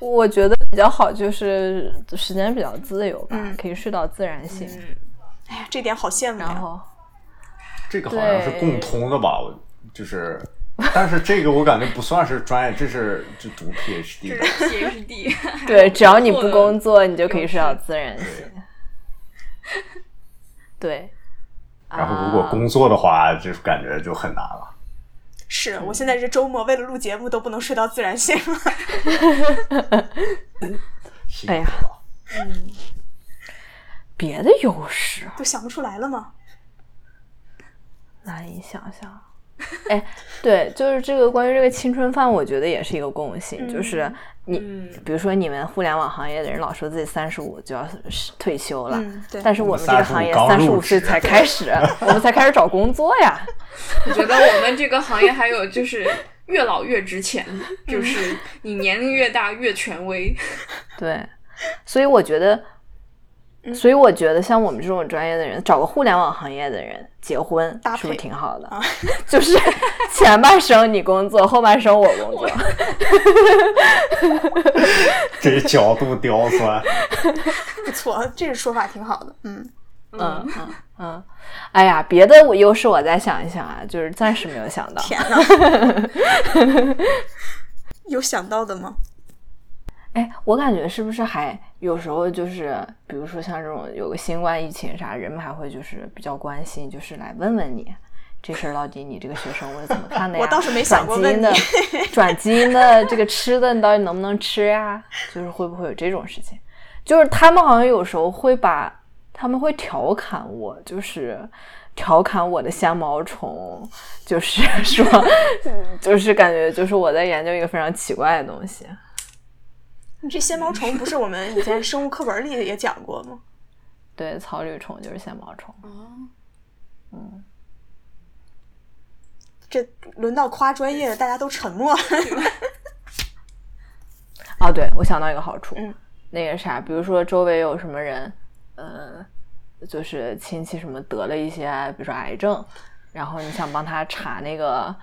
Speaker 1: 我觉得比较好，就是时间比较自由吧，
Speaker 4: 嗯
Speaker 1: 可以睡到自然醒。
Speaker 2: 嗯，
Speaker 4: 哎呀，这点好羡慕呀。
Speaker 1: 然后
Speaker 3: 这个好像是共通的吧？我就是，但是这个我感觉不算是专业，这是就读 PhD。
Speaker 2: PhD。
Speaker 1: 对，只要你不工
Speaker 2: 作
Speaker 1: 作，你就可以睡到自然醒。对，
Speaker 3: 然后如果
Speaker 1: 啊
Speaker 3: 工作的话，就是感觉就很难了。
Speaker 4: 是我现在这周末为了录节目都不能睡到自然醒了。
Speaker 1: 哎呀
Speaker 3: 了。
Speaker 2: 嗯，
Speaker 1: 别的优势
Speaker 4: 都想不出来了吗？
Speaker 1: 难以想象。哎，对，就是这个关于这个青春饭，我觉得也是一个共性，就是你，
Speaker 2: 嗯
Speaker 1: 比如说你们互联网行业的人老说自己三十五就要退休了，
Speaker 4: 嗯对
Speaker 1: 但是我们这个行业三十五岁才开始，我们才开始找工作呀。
Speaker 2: 我觉得我们这个行业还有就是越老越值钱，就是你年龄越大越权威。
Speaker 1: 对，所以我觉得，所以我觉得像我们这种专业的人，找个互联网行业的人结婚，是不是挺好的？
Speaker 4: 啊
Speaker 1: 就是前半生你工作，后半生我工作。
Speaker 3: 这角度刁钻，
Speaker 4: 不错，这个说法挺好的。嗯，
Speaker 1: 嗯嗯嗯，哎呀，别的我优势我再想一想啊，就是暂时没有想到。
Speaker 4: 天哪，有想到的吗？
Speaker 1: 哎，我感觉是不是还有时候就是，比如说像这种有个新冠疫情啥，人们还会就是比较关心，就是来问问你。这事儿到底你这个学生我怎么看的呀？
Speaker 4: 我倒是没想过问
Speaker 1: 转基因的
Speaker 4: 你
Speaker 1: 转基因的这个吃的，你到底能不能吃呀？就是会不会有这种事情？就是他们好像有时候会把他们会调侃我，就是调侃我的香毛虫，就是 说，就是感觉就是我在研究一个非常奇怪的东西。
Speaker 4: 你这纤毛虫不是我们以前生物课本里也讲过吗？
Speaker 1: 对，草履虫就是线毛虫。
Speaker 2: 哦，
Speaker 4: 这轮到夸专业的，大家都沉默了。
Speaker 1: 哦，对，我想到一个好处，
Speaker 4: 嗯
Speaker 1: 那个啥，比如说周围有什么人，呃，就是亲戚什么得了一些，比如说癌症，然后你想帮他查那个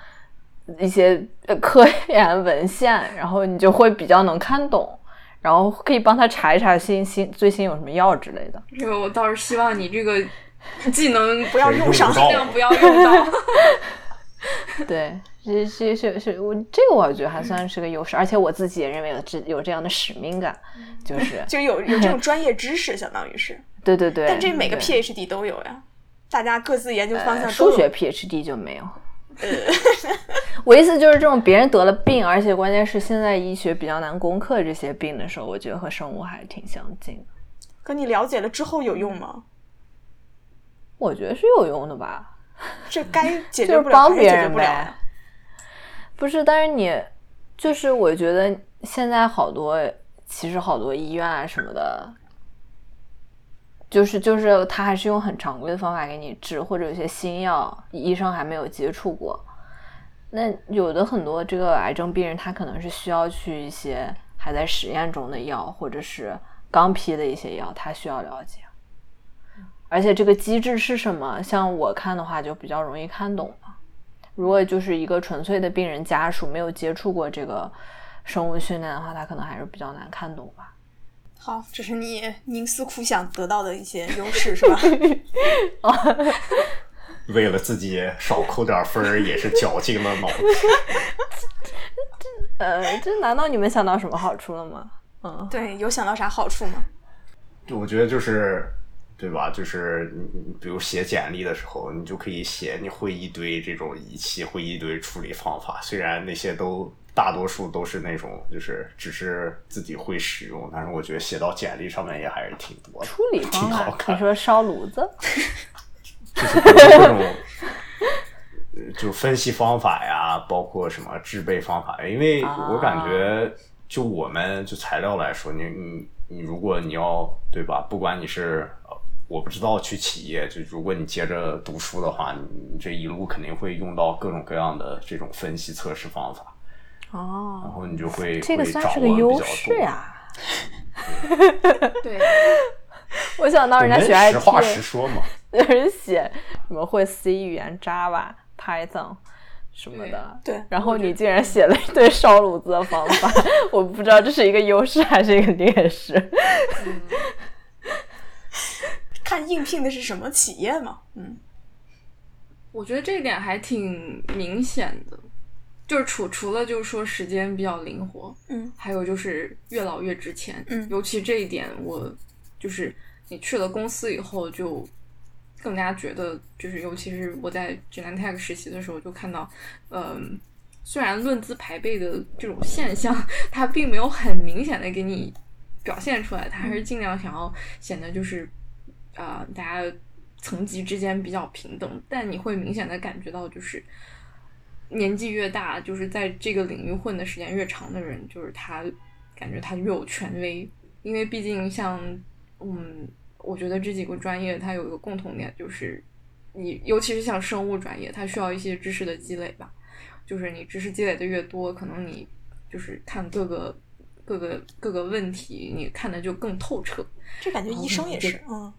Speaker 1: 一些呃科研文献，然后你就会比较能看懂，然后可以帮他查一查新新最新有什么药之类的。
Speaker 2: 这个我倒是希望你这个技能
Speaker 4: 不要用上
Speaker 2: 尽量不要用到。
Speaker 1: 对，是是是是，我这个我觉得还算是个优势，而且我自己也认为有这有这样的使命感，就是
Speaker 4: 就有有这种 专业知识，相当于是。
Speaker 1: 对对对。
Speaker 4: 但这每个 PhD 都有呀，大家各自研究方向都
Speaker 1: 呃数学 PhD 就没有。我意思就是，这种别人得了病，而且关键是现在医学比较难攻克这些病的时候，我觉得和生物还是挺相近的。
Speaker 4: 可你了解了之后有用吗？
Speaker 1: 我觉得是有用的吧，
Speaker 4: 这该解决不了还是
Speaker 1: 帮别人
Speaker 4: 解决不了呀
Speaker 1: 呗。不是，但是你就是我觉得现在好多其实好多医院啊什么的，就是就是他还是用很常规的方法给你治，或者有些新药医生还没有接触过。那有的很多这个癌症病人，他可能是需要去一些还在实验中的药，或者是刚批的一些药，他需要了解。而且这个机制是什么？像我看的话，就比较容易看懂了。如果就是一个纯粹的病人家属没有接触过这个生物训练的话，他可能还是比较难看懂吧。
Speaker 4: 好，这是你冥思苦想得到的一些优势，是吧？
Speaker 3: 为了自己少扣点分儿，也是绞尽了脑汁。
Speaker 1: 呃，这难道你们想到什么好处了吗？嗯，
Speaker 4: 对，有想到啥好处吗？
Speaker 3: 我觉得就是，对吧？就是你你比如写简历的时候，你就可以写你会一堆这种仪器，会一堆处理方法。虽然那些都大多数都是那种就是只是自己会使用，但是我觉得写到简历上面也还是挺多的，
Speaker 1: 处理方
Speaker 3: 挺好
Speaker 1: 法，
Speaker 3: 看
Speaker 1: 你。说烧炉子？
Speaker 3: 就是比如说这种，呃就分析方法呀，包括什么制备方法，因为我感觉，就我们就材料来说，你你你，如果你要对吧，不管你是呃我不知道去企业，就如果你接着读书的话，你你这一路肯定会用到各种各样的这种分析测试方法，然
Speaker 1: 哦，
Speaker 3: 后你就会
Speaker 1: 这个算是个优。势呀。
Speaker 2: 对，
Speaker 1: 我想到人家学
Speaker 3: 实话实
Speaker 1: IT，
Speaker 3: 说嘛，
Speaker 1: 有人写什么会 C 语言、Java、Python 什么的，
Speaker 4: 对对
Speaker 1: 然后你竟然写了一堆烧炉子的方法，我不知道这是一个优势还是一个劣势。
Speaker 4: 看应聘的是什么企业嘛？嗯，
Speaker 2: 我觉得这一点还挺明显的，就是除除了就是说时间比较灵活，
Speaker 4: 嗯，
Speaker 2: 还有就是越老越值钱，
Speaker 4: 嗯。
Speaker 2: 尤其这一点我就是你去了公司以后就更加觉得，就是尤其是我在 Genentech 实习的时候就看到，嗯、虽然论资排辈的这种现象，它并没有很明显的给你表现出来，他还是尽量想要显得就是啊、大家层级之间比较平等。但你会明显的感觉到，就是年纪越大，就是在这个领域混的时间越长的人，就是他感觉他越有权威，因为毕竟像嗯，我觉得这几个专业它有一个共同点，就是你尤其是像生物专业，它需要一些知识的积累吧。就是你知识积累的越多，可能你就是看各个各个各个问题，你看的就更透彻。
Speaker 4: 这感觉医生也是，嗯，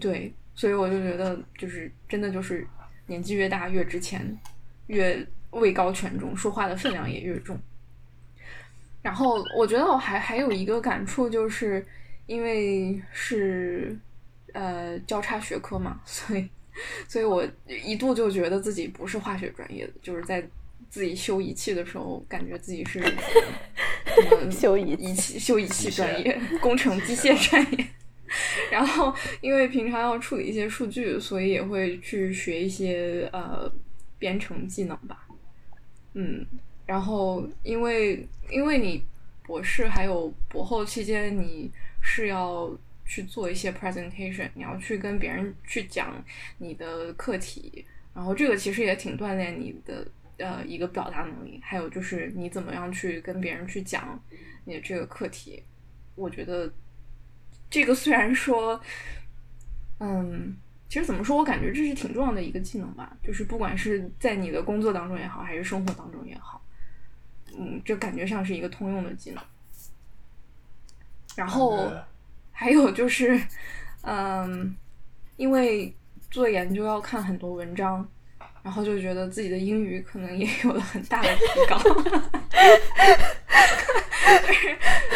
Speaker 2: 对，所以我就觉得，就是真的就是年纪越大越值钱，越位高权重，说话的分量也越重。然后我觉得我还还有一个感触，就是因为是呃交叉学科嘛，所以所以我一度就觉得自己不是化学专业的，就是在自己修仪器的时候，感觉自己是嗯
Speaker 1: 修仪器
Speaker 2: 仪器修仪器专业，工程机械专业。然后，因为平常要处理一些数据，所以也会去学一些呃编程技能吧。嗯，然后因为因为你博士还有博后期间，你是要去做一些 presentation，你要去跟别人去讲你的课题，然后这个其实也挺锻炼你的呃一个表达能力，还有就是你怎么样去跟别人去讲你的这个课题。我觉得这个虽然说，嗯，其实怎么说，我感觉这是挺重要的一个技能吧，就是不管是在你的工作当中也好，还是生活当中也好，嗯，这感觉上是一个通用的技能。然后
Speaker 3: 呃
Speaker 2: 还有就是，嗯，因为做研究要看很多文章，然后就觉得自己的英语可能也有了很大的提高。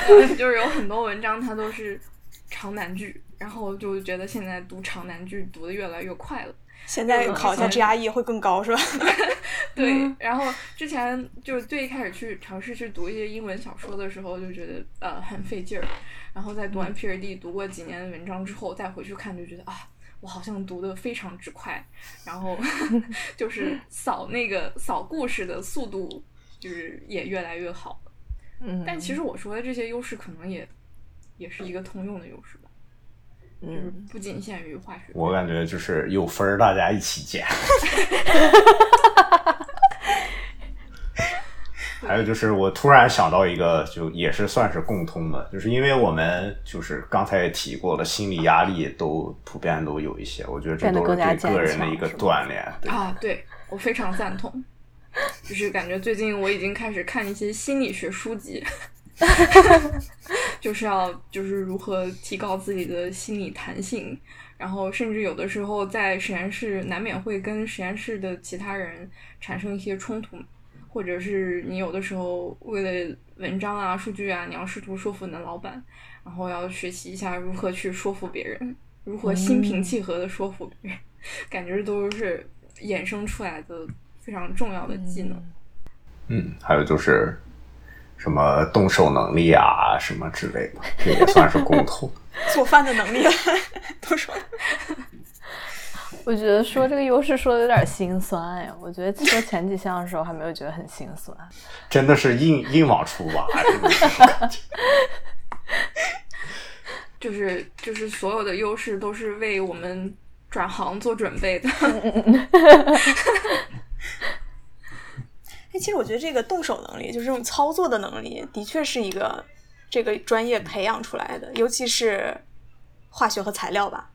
Speaker 2: 就 是就是有很多文章它都是长难句，然后就觉得现在读长难句读的越来越快了。
Speaker 4: 现在考一下
Speaker 2: 嗯
Speaker 4: GRE 会更高是吧？
Speaker 2: 对，然后之前就是最一开始去尝试去读一些英文小说的时候，就觉得呃很费劲儿，然后在读完 PhD 读过几年的文章之后，再回去看就觉得啊，我好像读的非常之快，然后 就是扫那个扫故事的速度就是也越来越好。
Speaker 1: 嗯，
Speaker 2: 但其实我说的这些优势可能也也是一个通用的优势吧，就是
Speaker 1: 嗯，
Speaker 2: 不仅限于化学。
Speaker 3: 我感觉就是有分儿大家一起减。还有就是，我突然想到一个，就也是算是共通的，就是因为我们就是刚才也提过了，心理压力都普遍都有一些，我觉得这都是对个人的一个锻炼。
Speaker 2: 啊，对我非常赞同。就是感觉最近我已经开始看一些心理学书籍，就是要就是如何提高自己的心理弹性，然后甚至有的时候在实验室难免会跟实验室的其他人产生一些冲突，或者是你有的时候为了文章啊、数据啊，你要试图说服你的老板，然后要学习一下如何去说服别人，如何心平气和的说服别人，感觉都是衍生出来的非常重要的技能。
Speaker 3: 嗯，还有就是什么动手能力啊，什么之类的，这也算是共通。
Speaker 4: 做饭的能力 都说
Speaker 1: 我觉得说这个优势说的有点心酸哎。我觉得说前几项的时候还没有觉得很心酸。
Speaker 3: 真的是硬硬往出挖。
Speaker 2: 就是就是所有的优势都是为我们转行做准备的。
Speaker 4: 哎，其实我觉得这个动手能力，就是这种操作的能力，的确是一个这个专业培养出来的，尤其是化学和材料吧。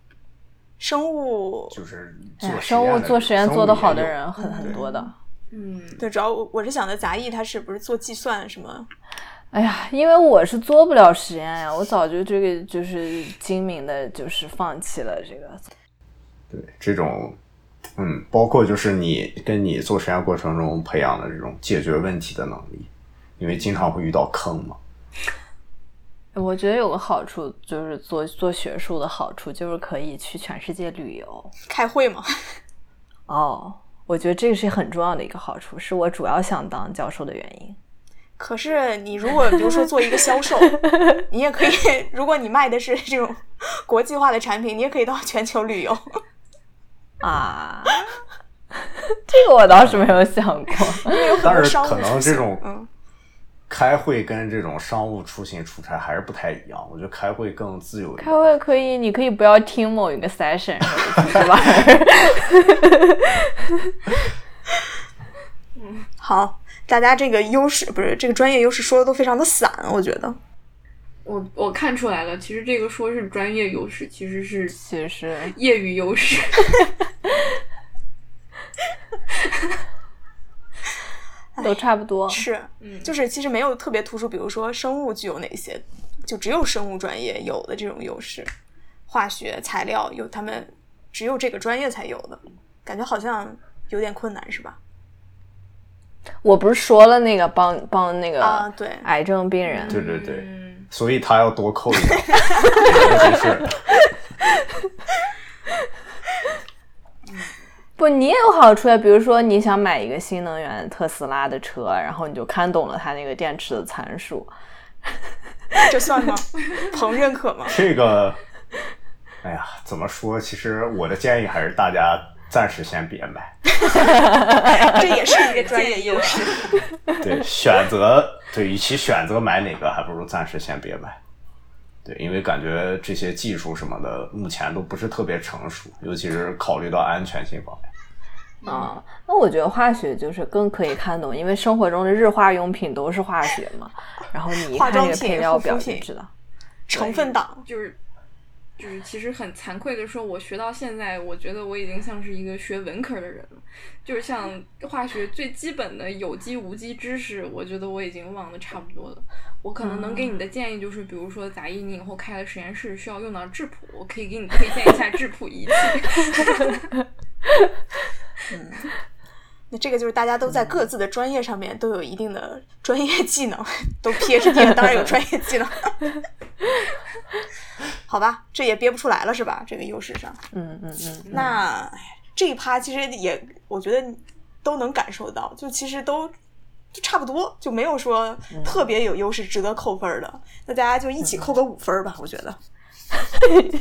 Speaker 4: 生物
Speaker 3: 就是做
Speaker 1: 哎呀，生物做实验做得好的人很很多的。
Speaker 2: 嗯，
Speaker 4: 对，主要我我是想的杂艺，他是不是做计算什么？
Speaker 1: 哎呀，因为我是做不了实验呀，我早就这个就是精明的，就是放弃了这个。
Speaker 3: 对这种，嗯，包括就是你跟你做实验过程中培养的这种解决问题的能力，因为经常会遇到坑嘛。
Speaker 1: 我觉得有个好处就是做做学术的好处就是可以去全世界旅游。
Speaker 4: 开会嘛？
Speaker 1: 哦，我觉得这个是很重要的一个好处，是我主要想当教授的原因。
Speaker 4: 可是你如果比如说做一个销售，你也可以，如果你卖的是这种国际化的产品，你也可以到全球旅游。
Speaker 1: 啊，这个我倒是没有想过。
Speaker 3: 但是可能这种
Speaker 4: 嗯，
Speaker 3: 开会跟这种商务出行出差还是不太一样。我觉得开会更自由一
Speaker 1: 开。会可以，你可以不要听某一个 session，是吧？
Speaker 4: 好，大家这个优势不是这个专业优势说的都非常的散，我觉得。
Speaker 2: 我我看出来了，其实这个说是专业优势，其实是
Speaker 1: 其实
Speaker 2: 业余优势。
Speaker 1: 都差不多。
Speaker 4: 是，
Speaker 2: 嗯
Speaker 4: 就是其实没有特别突出，比如说生物具有哪些，就只有生物专业有的这种优势，化学、材料有他们只有这个专业才有的，感觉好像有点困难，是吧？
Speaker 1: 我不是说了那个帮帮那个
Speaker 4: 啊对
Speaker 1: 癌症病人，
Speaker 3: 对对对，
Speaker 2: 嗯
Speaker 3: 所以他要多扣一点。
Speaker 1: 不，你也有好处呀。比如说，你想买一个新能源特斯拉的车，然后你就看懂了它那个电池的参数。
Speaker 4: 这算吗？彭认可吗？
Speaker 3: 这个，哎呀，怎么说？其实我的建议还是大家暂时先别买。
Speaker 4: 这也是一个专业优势。
Speaker 3: 对，选择对，与其选择买哪个，还不如暂时先别买。对，因为感觉这些技术什么的，目前都不是特别成熟，尤其是考虑到安全性方面。
Speaker 1: 啊、那我觉得化学就是更可以看懂，因为生活中的日化用品都是化学嘛。然后你一看这个
Speaker 4: 化妆品
Speaker 1: 配料表就知道。
Speaker 4: 成分党，
Speaker 2: 就是就是，其实很惭愧的说，我学到现在，我觉得我已经像是一个学文科的人了。就是像化学最基本的有机无机知识，我觉得我已经忘得差不多了。我可能能给你的建议就是，比如说杂艺，你以后开了实验室需要用到质谱，我可以给你推荐一下质谱仪器。
Speaker 4: 那这个就是大家都在各自的专业上面都有一定的 专业技能，都 PhD，当然有专业技能。好吧，这也憋不出来了是吧？这个优势上，
Speaker 1: 嗯嗯嗯，
Speaker 4: 那哎这一趴其实也我觉得都能感受到，就其实都就差不多，就没有说特别有优势值得扣分儿的。那大家就一起扣个五分儿吧，我觉得。对，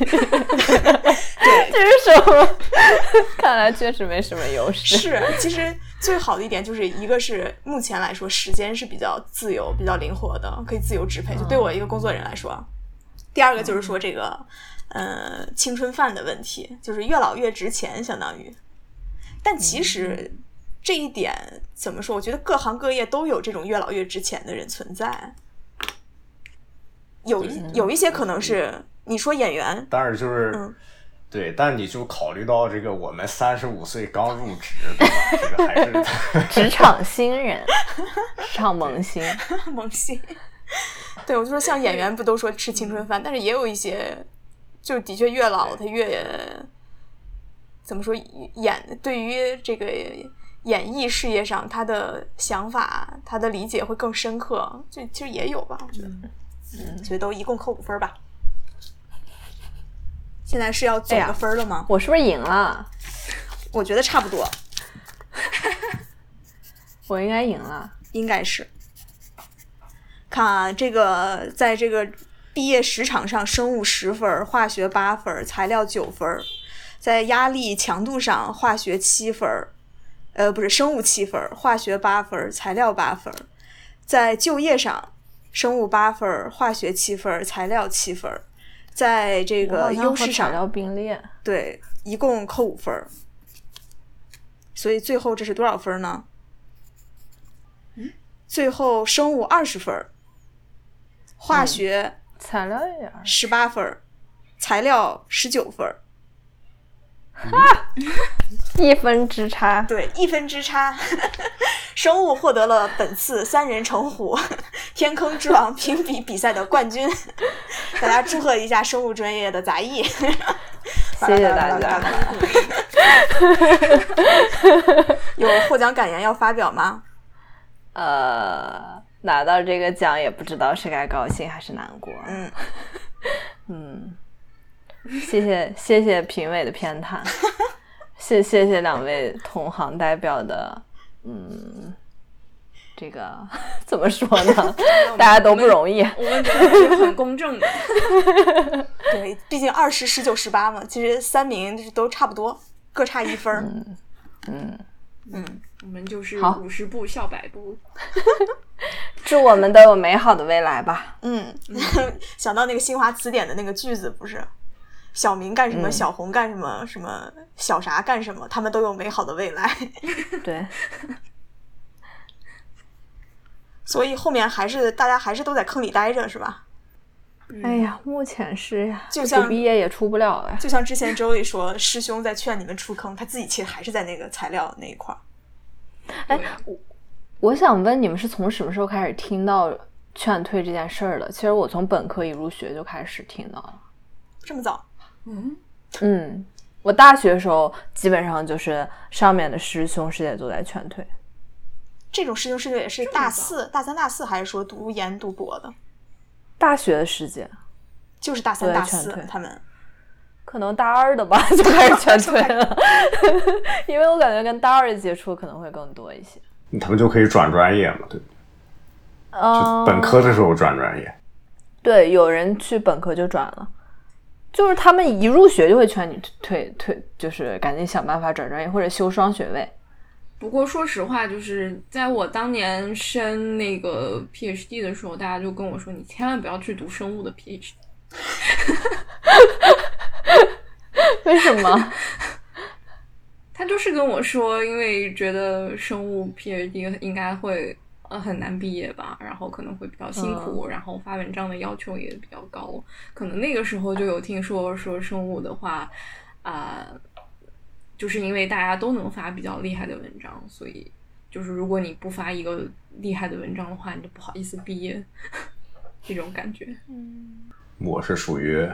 Speaker 1: 这是什么？看来确实没什么优势。
Speaker 4: 是，其实最好的一点就是一个是目前来说时间是比较自由、比较灵活的，可以自由支配。就对我一个工作人来说，第二个就是说这个呃青春饭的问题，就是越老越值钱，相当于。但其实这一点怎么说？我觉得各行各业都有这种越老越值钱的人存在。有一有一些可能是你说演员，
Speaker 3: 但是就是，
Speaker 4: 嗯
Speaker 3: 对，但你就考虑到这个我们三十五岁刚入职，对吧？这个还是
Speaker 1: 职场新人，职场萌新。
Speaker 4: 萌新。对，我就说像演员不都说吃青春饭，但是也有一些，就的确越老他越怎么说演对于这个演艺事业上他的想法、他的理解会更深刻，就其实也有吧，我觉得，嗯，所以都一共扣五分吧。现在是要总分了吗？
Speaker 1: 我是不是赢了？
Speaker 4: 我觉得差不多，
Speaker 1: 我应该赢了。
Speaker 4: 应该是。看啊，这个在这个毕业时长上，生物十分儿，化学八分儿，材料九分儿；在压力强度上，化学七分儿，呃，不是生物七分儿，化学八分儿，材料八分儿；在就业上，生物八分儿，化学七分儿，材料七分儿；在这个优势上，
Speaker 1: 料并列。
Speaker 4: 对，一共扣五分儿。所以最后这是多少分儿呢？最后生物二十分儿，化学
Speaker 1: 材料也二十
Speaker 4: 十八分儿，材料十九分儿。
Speaker 1: 一分之差。
Speaker 4: 对，一分之差。生物获得了本次三人成虎天坑之王评比比赛的冠军，大家祝贺一下生物专业的杂艺。
Speaker 1: 谢谢大家。
Speaker 4: 有获奖感言要发表吗？
Speaker 1: 呃，拿到这个奖也不知道是该高兴还是难过。
Speaker 4: 嗯，
Speaker 1: 嗯，谢谢谢谢评委的偏袒，谢谢谢两位同行代表的，嗯，这个 怎么说呢？大家都不容易。
Speaker 2: 我们觉得还是很公正的。
Speaker 4: 对，毕竟二十、十九、十八嘛，其实三名都差不多，各差一分儿。
Speaker 1: 嗯，
Speaker 4: 嗯，
Speaker 2: 我们就是五十步笑百步。
Speaker 1: 祝我们都有美好的未来吧。
Speaker 4: 嗯，想到那个新华词典的那个句子，不是小明干什么，
Speaker 1: 嗯
Speaker 4: 小红干什么，什么小啥干什么，他们都有美好的未来。
Speaker 1: 对，
Speaker 4: 所以后面还是大家还是都在坑里待着，是吧？
Speaker 1: 哎呀，目前是呀，
Speaker 4: 就像
Speaker 1: 不毕业也出不了了。
Speaker 4: 就像之前周丽说，师兄在劝你们出坑，他自己其实还是在那个材料那一块儿。
Speaker 1: 哎，我我想问你们是从什么时候开始听到劝退这件事儿的？其实我从本科一入学就开始听到了。
Speaker 4: 这么早？
Speaker 2: 嗯，
Speaker 1: 嗯，我大学的时候基本上就是上面的师兄师姐都在劝退。
Speaker 4: 这种师兄师姐也是大四、大三、大四，还是说读研读博的？
Speaker 1: 大学的师姐，
Speaker 4: 就是大三、大四，他们。
Speaker 1: 可能大二的吧 就开始劝退了，因为我感觉跟大二的接触可能会更多一些。
Speaker 3: 他们就可以转专业嘛，对不对？
Speaker 1: 嗯，
Speaker 3: 本科的时候转专业，
Speaker 1: 对，有人去本科就转了，就是他们一入学就会劝你退退，就是赶紧想办法转专业或者修双学位。
Speaker 2: 不过说实话，就是在我当年申那个 PhD 的时候，大家就跟我说，你千万不要去读生物的 PhD。
Speaker 1: 为什么？
Speaker 2: 他就是跟我说，因为觉得生物 PhD 应该会呃很难毕业吧，然后可能会比较辛苦，然后发文章的要求也比较高。可能那个时候就有听说说生物的话，啊、就是因为大家都能发比较厉害的文章，所以就是如果你不发一个厉害的文章的话，你就不好意思毕业，这种感觉。
Speaker 3: 嗯我是属于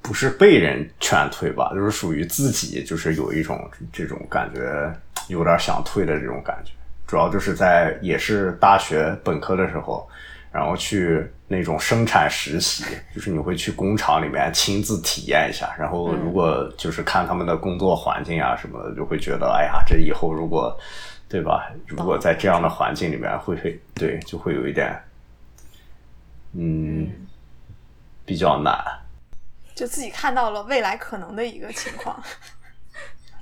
Speaker 3: 不是被人劝退吧，就是属于自己就是有一种这种感觉，有点想退的这种感觉。主要就是在也是大学本科的时候，然后去那种生产实习，就是你会去工厂里面亲自体验一下，然后如果就是看他们的工作环境啊什么的，就会觉得哎呀，这以后如果对吧？如果在这样的环境里面，会会对就会有一点嗯比较难。
Speaker 4: 就自己看到了未来可能的一个情况。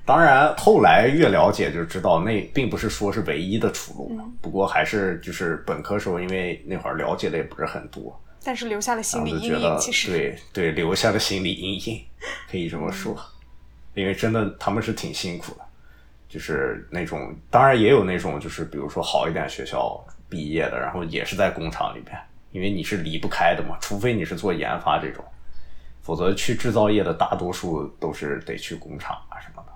Speaker 3: 当然，后来越了解就知道，那并不是说是唯一的出路。
Speaker 4: 嗯
Speaker 3: 不过还是就是本科时候，因为那会儿了解的也不是很多，
Speaker 4: 但是留下了心
Speaker 3: 然
Speaker 4: 理阴影。其实，
Speaker 3: 对对留下了心理阴影，可以这么说。因为真的他们是挺辛苦的，就是那种当然也有那种就是比如说好一点学校毕业的，然后也是在工厂里边，因为你是离不开的嘛，除非你是做研发这种，否则去制造业的大多数都是得去工厂啊什么的。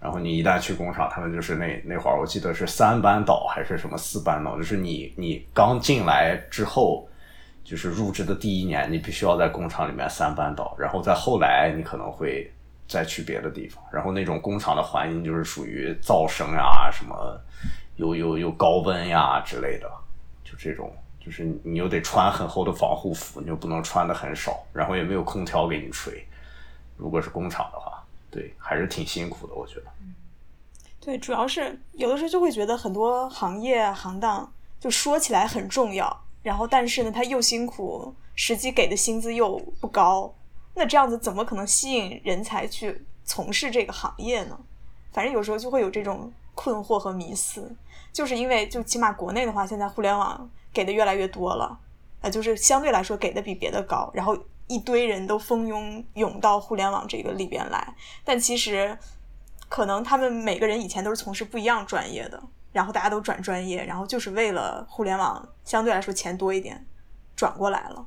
Speaker 3: 然后你一旦去工厂，他们就是那那会儿我记得是三班倒还是什么四班倒，就是你你刚进来之后，就是入职的第一年，你必须要在工厂里面三班倒，然后再后来你可能会再去别的地方，然后那种工厂的环境就是属于噪声呀、什么有有有高温呀之类的，就这种。就是你又得穿很厚的防护服，你又不能穿的很少，然后也没有空调给你吹。如果是工厂的话，对，还是挺辛苦的，我觉得。
Speaker 4: 对，主要是有的时候就会觉得很多行业行当就说起来很重要，然后但是呢，它又辛苦，实际给的薪资又不高，那这样子怎么可能吸引人才去从事这个行业呢？反正有时候就会有这种困惑和迷思，就是因为就起码国内的话，现在互联网给的越来越多了，呃，就是相对来说给的比别的高，然后一堆人都蜂拥涌到互联网这个里边来，但其实可能他们每个人以前都是从事不一样专业的，然后大家都转专业，然后就是为了互联网相对来说钱多一点，转过来了。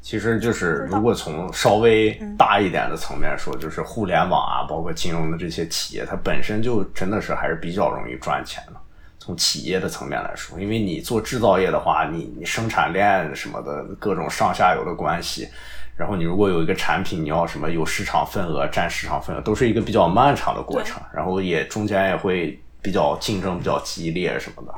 Speaker 3: 其实就是如果从稍微大一点的层面说，就是互联网啊，包括金融的这些企业，它本身就真的是还是比较容易赚钱的。从企业的层面来说，因为你做制造业的话，你你生产链什么的各种上下游的关系，然后你如果有一个产品，你要什么有市场份额、占市场份额，都是一个比较漫长的过程，然后也中间也会比较竞争比较激烈什么的，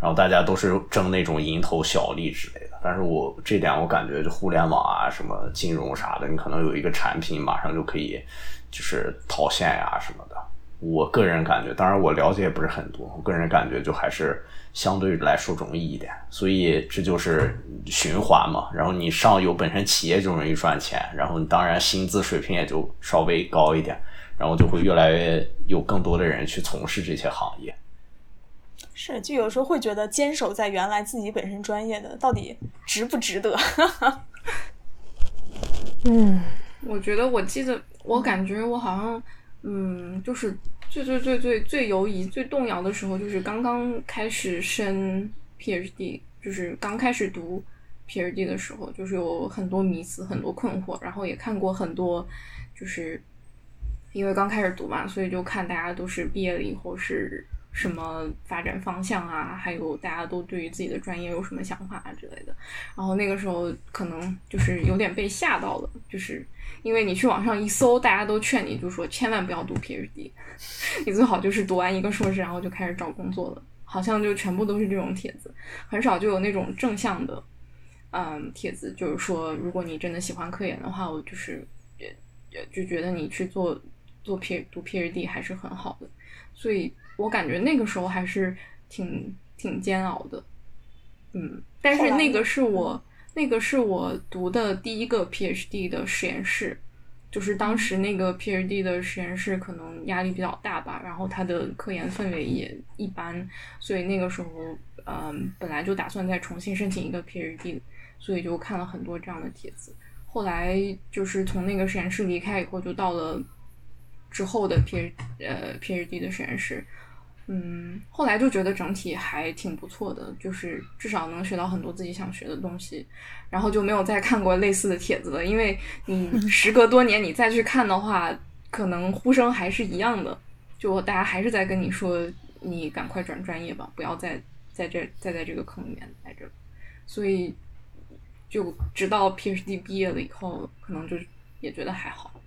Speaker 3: 然后大家都是争那种蝇头小利之类的。但是我这点我感觉，就互联网啊、什么金融啥的，你可能有一个产品，马上就可以就是套现呀、什么的。我个人感觉，当然我了解也不是很多，我个人感觉就还是相对来说容易一点，所以这就是循环嘛。然后你上游本身企业就容易赚钱，然后你当然薪资水平也就稍微高一点，然后就会越来越有更多的人去从事这些行业。
Speaker 4: 是，就有时候会觉得坚守在原来自己本身专业的，到底值不值得？
Speaker 1: 嗯，
Speaker 2: 我觉得我记得，我感觉我好像，嗯，就是最最最最最犹疑、最动摇的时候，就是刚刚开始升 PhD，就是刚开始读 PhD 的时候，就是有很多迷思、很多困惑，然后也看过很多，就是因为刚开始读嘛，所以就看大家都是毕业了以后是。什么发展方向啊？还有大家都对于自己的专业有什么想法啊之类的。然后那个时候可能就是有点被吓到了，就是因为你去网上一搜，大家都劝你就说千万不要读 PhD，你最好就是读完一个硕士然后就开始找工作了。好像就全部都是这种帖子，很少就有那种正向的，嗯，帖子，就是说如果你真的喜欢科研的话，我就是也就觉得你去做做 P 读 PhD 还是很好的，所以。我感觉那个时候还是挺挺煎熬的，嗯，但是那个是我那个是我读的第一个 PhD 的实验室，就是当时那个 PhD 的实验室可能压力比较大吧，然后它的科研氛围也一般，所以那个时候，嗯，本来就打算再重新申请一个 PhD，所以就看了很多这样的帖子。后来就是从那个实验室离开以后，就到了之后的 P 呃 PhD 的实验室。嗯，后来就觉得整体还挺不错的，就是至少能学到很多自己想学的东西，然后就没有再看过类似的帖子了。因为你时隔多年，你再去看的话，可能呼声还是一样的，就大家还是在跟你说，你赶快转专业吧，不要再在这再在这个坑里面待着。所以，就直到 PhD 毕业了以后，可能就也觉得还好。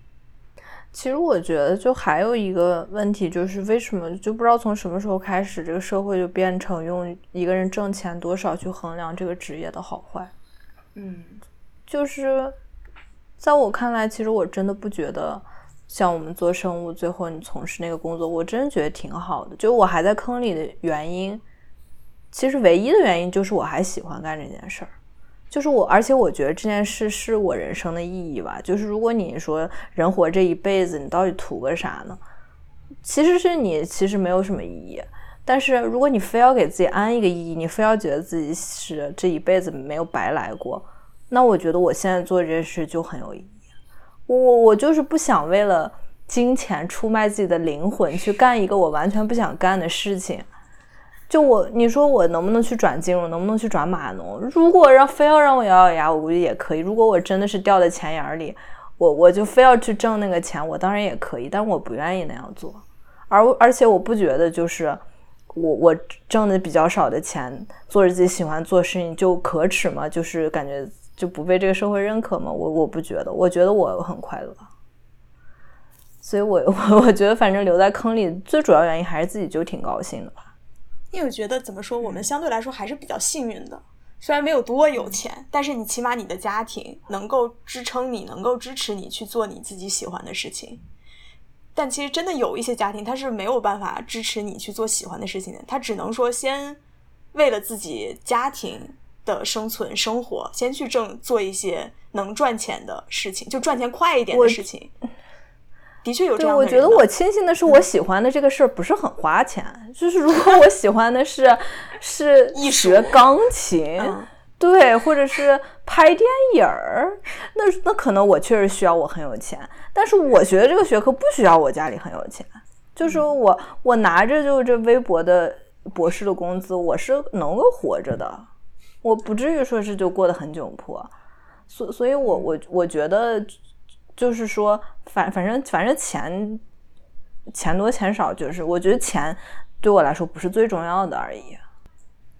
Speaker 1: 其实我觉得，就还有一个问题，就是为什么就不知道从什么时候开始，这个社会就变成用一个人挣钱多少去衡量这个职业的好坏。
Speaker 2: 嗯，
Speaker 1: 就是在我看来，其实我真的不觉得，像我们做生物，最后你从事那个工作，我真觉得挺好的。就我还在坑里的原因，其实唯一的原因就是我还喜欢干这件事儿。就是我，而且我觉得这件事是我人生的意义吧。就是如果你说人活这一辈子，你到底图个啥呢？其实是你其实没有什么意义。但是如果你非要给自己安一个意义，你非要觉得自己是这一辈子没有白来过，那我觉得我现在做这件事就很有意义。我我我就是不想为了金钱出卖自己的灵魂去干一个我完全不想干的事情。就我，你说我能不能去转金融，能不能去转码农？如果让非要让我咬咬牙，我估计也可以。如果我真的是掉在钱眼里，我我就非要去挣那个钱，我当然也可以。但我不愿意那样做，而而且我不觉得就是我我挣的比较少的钱，做着自己喜欢做事情就可耻吗？就是感觉就不被这个社会认可吗？我我不觉得，我觉得我很快乐。所以我我 我觉得反正留在坑里最主要原因还是自己就挺高兴的吧。
Speaker 4: 因为我觉得怎么说，我们相对来说还是比较幸运的。虽然没有多有钱，但是你起码你的家庭能够支撑你，能够支持你去做你自己喜欢的事情。但其实真的有一些家庭，他是没有办法支持你去做喜欢的事情的。他只能说先为了自己家庭的生存生活，先去挣做一些能赚钱的事情，就赚钱快一点的事情。的确有这样
Speaker 1: 的我觉得我庆幸的是，我喜欢的这个事儿不是很花钱。就是如果我喜欢的是 是学钢琴，对，或者是拍电影儿，那那可能我确实需要我很有钱。但是我学的这个学科不需要我家里很有钱。就是我我拿着就是这微薄的博士的工资，我是能够活着的。我不至于说是就过得很窘迫。所所以，我我我觉得。就是说，反反正反正钱钱多钱少，就是我觉得钱对我来说不是最重要的而已。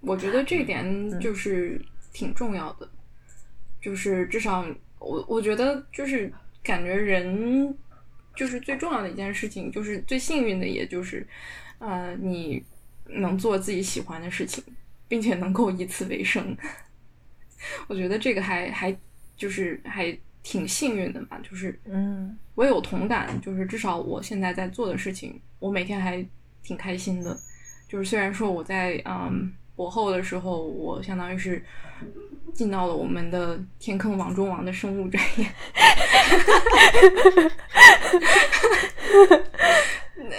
Speaker 2: 我觉得这点就是挺重要的，就是至少我我觉得就是感觉人就是最重要的一件事情，就是最幸运的，也就是呃你能做自己喜欢的事情，并且能够以此为生。我觉得这个还还就是还。挺幸运的吧，就是，
Speaker 1: 嗯，
Speaker 2: 我有同感，就是至少我现在在做的事情，我每天还挺开心的。就是虽然说我在嗯博后的时候，我相当于是进到了我们的天坑王中王的生物专业，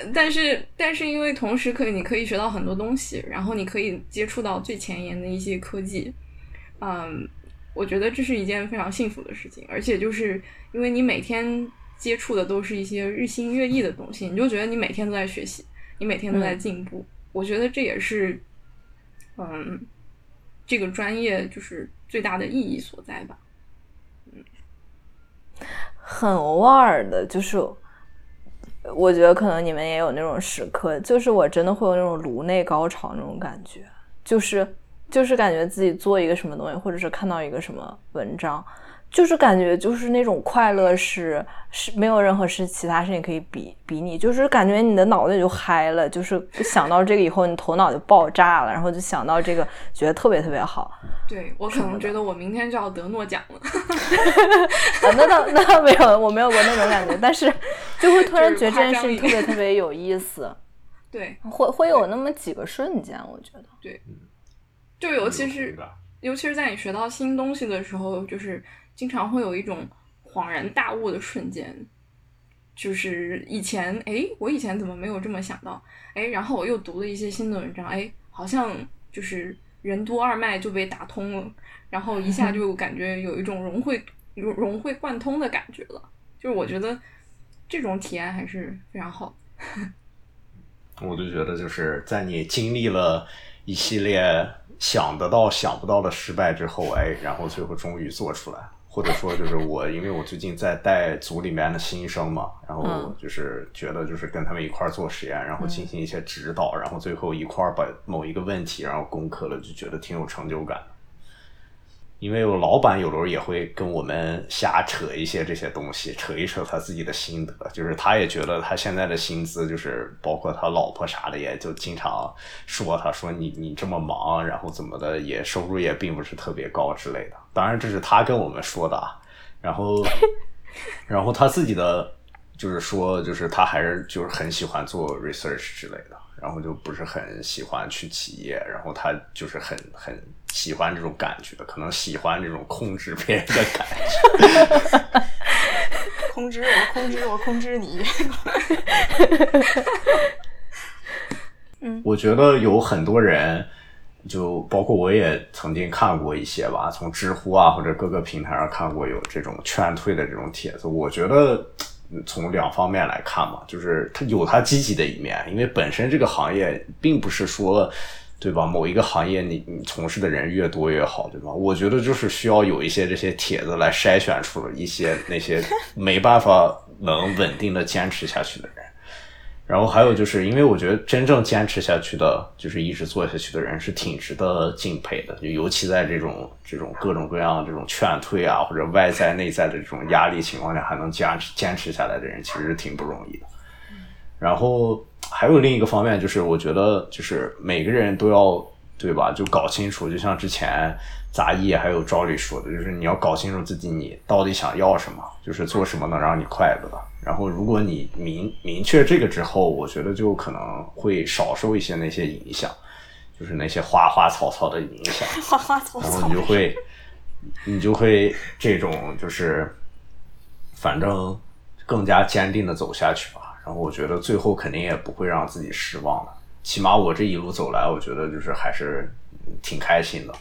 Speaker 2: 但是但是因为同时可以你可以学到很多东西，然后你可以接触到最前沿的一些科技，嗯，我觉得这是一件非常幸福的事情，而且就是因为你每天接触的都是一些日新月异的东西，你就觉得你每天都在学习，你每天都在进步，我觉得这也是嗯这个专业就是最大的意义所在吧。嗯。
Speaker 1: 很偶尔的，就是我觉得可能你们也有那种时刻，就是我真的会有那种颅内高潮那种感觉，就是就是感觉自己做一个什么东西，或者是看到一个什么文章。就是感觉就是那种快乐是是没有任何事其他事情可以比比拟，就是感觉你的脑袋就嗨了，就是想到这个以后你头脑就爆炸了，然后就想到这个觉得特别特别好。
Speaker 2: 对我可能觉得我明天就要得诺奖了。
Speaker 1: 那倒那倒没有，我没有过那种感觉，但是就会突然觉得这件事情特别特别有意思。
Speaker 2: 对，
Speaker 1: 会会有那么几个瞬间，我觉得。
Speaker 2: 对，就尤其是尤其是在你学到新东西的时候，就是。经常会有一种恍然大悟的瞬间，就是以前哎，我以前怎么没有这么想到？哎，然后我又读了一些新的文章，哎，好像就是任督二脉就被打通了，然后一下 就感觉有一种融会融融会贯通的感觉了。就是我觉得这种体验还是非常好。
Speaker 3: 我就觉得就是在你经历了一系列想得到想不到的失败之后，哎，然后最后终于做出来。或者说，就是我，因为我最近在带组里面的新生嘛，然后就是觉得就是跟他们一块儿做实验，然后进行一些指导，然后最后一块儿把某一个问题然后攻克了，就觉得挺有成就感。因为我老板有时候也会跟我们瞎扯一些这些东西，扯一扯他自己的心得，就是他也觉得他现在的薪资，就是包括他老婆啥的，也就经常说他说你你这么忙，然后怎么的，也收入也并不是特别高之类的。当然这是他跟我们说的，啊然后 然后他自己的就是说，就是他还是就是很喜欢做 research 之类的。然后就不是很喜欢去企业，然后他就是很很喜欢这种感觉，可能喜欢这种控制别人的感觉。
Speaker 4: 控制我，控制我，控制你。
Speaker 3: 嗯，我觉得有很多人，就包括我也曾经看过一些吧，从知乎啊或者各个平台上看过有这种劝退的这种帖子，我觉得。从两方面来看嘛，就是它有它积极的一面，因为本身这个行业并不是说，对吧？某一个行业你你从事的人越多越好，对吧？我觉得就是需要有一些这些帖子来筛选出一些那些 没办法能稳定的坚持下去的人。然后还有就是，因为我觉得真正坚持下去的，就是一直做下去的人是挺值得敬佩的。就尤其在这种这种各种各样的这种劝退啊，或者外在内在的这种压力情况下，还能坚持坚持下来的人，其实挺不容易的。然后还有另一个方面，就是我觉得，就是每个人都要对吧？就搞清楚，就像之前杂艺还有赵丽说的，就是你要搞清楚自己你到底想要什么，就是做什么能让你快乐。然后，如果你明明确这个之后，我觉得就可能会少受一些那些影响，就是那些花花草草的影响。
Speaker 4: 花花草草。
Speaker 3: 然后你就会，你就会这种就是，反正更加坚定的走下去吧。然后我觉得最后肯定也不会让自己失望的。起码我这一路走来，我觉得就是还是挺开心的。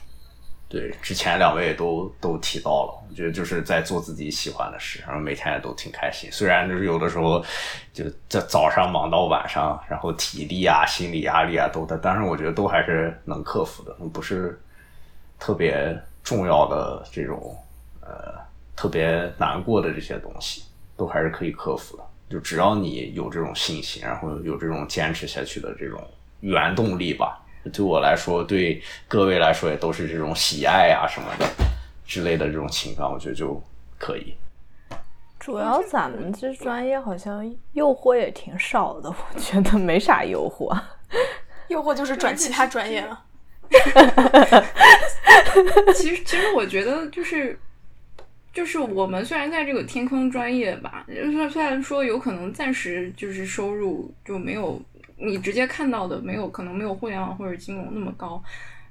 Speaker 3: 对，之前两位都都提到了，我觉得就是在做自己喜欢的事，然后每天也都挺开心。虽然就是有的时候就在早上忙到晚上，然后体力啊、心理压力啊都在，但是我觉得都还是能克服的，不是特别重要的这种呃特别难过的这些东西，都还是可以克服的。就只要你有这种信心，然后有这种坚持下去的这种原动力吧。对我来说，对各位来说也都是这种喜爱啊什么的之类的这种情感，我觉得就可以。
Speaker 1: 主要咱们这专业好像诱惑也挺少的，我觉得没啥诱惑。
Speaker 4: 诱惑就是转其他专业了。
Speaker 2: 其实，其实我觉得就是就是我们虽然在这个天坑专业吧，就是虽然说有可能暂时就是收入就没有。你直接看到的没有可能没有互联网或者金融那么高，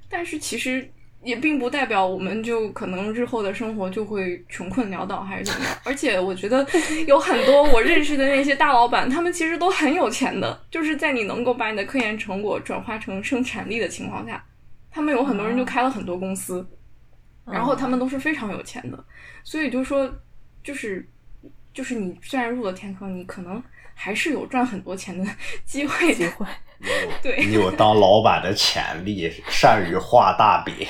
Speaker 2: 但是其实也并不代表我们就可能日后的生活就会穷困潦倒还是怎么样。而且我觉得有很多我认识的那些大老板，他们其实都很有钱的，就是在你能够把你的科研成果转化成生产力的情况下，他们有很多人就开了很多公司，然后他们都是非常有钱的。所以就说，就是就是你虽然入了天坑，你可能还是有赚很多钱的机会的。
Speaker 1: 机会。
Speaker 2: 对，
Speaker 3: 你有当老板的潜力，善于画大饼。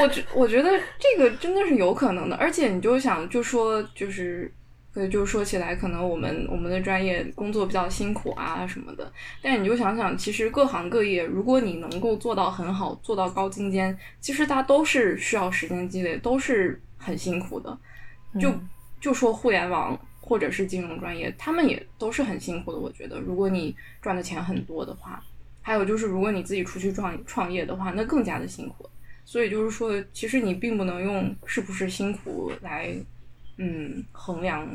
Speaker 2: 我觉我觉得这个真的是有可能的，而且你就想就说就是，呃，就说起来，可能我们我们的专业工作比较辛苦啊什么的，但你就想想，其实各行各业，如果你能够做到很好，做到高精尖，其实它都是需要时间积累，都是很辛苦的。就就说互联网。或者是金融专业，他们也都是很辛苦的。我觉得，如果你赚的钱很多的话，还有就是，如果你自己出去创创业的话，那更加的辛苦。所以就是说，其实你并不能用是不是辛苦来，嗯，衡量。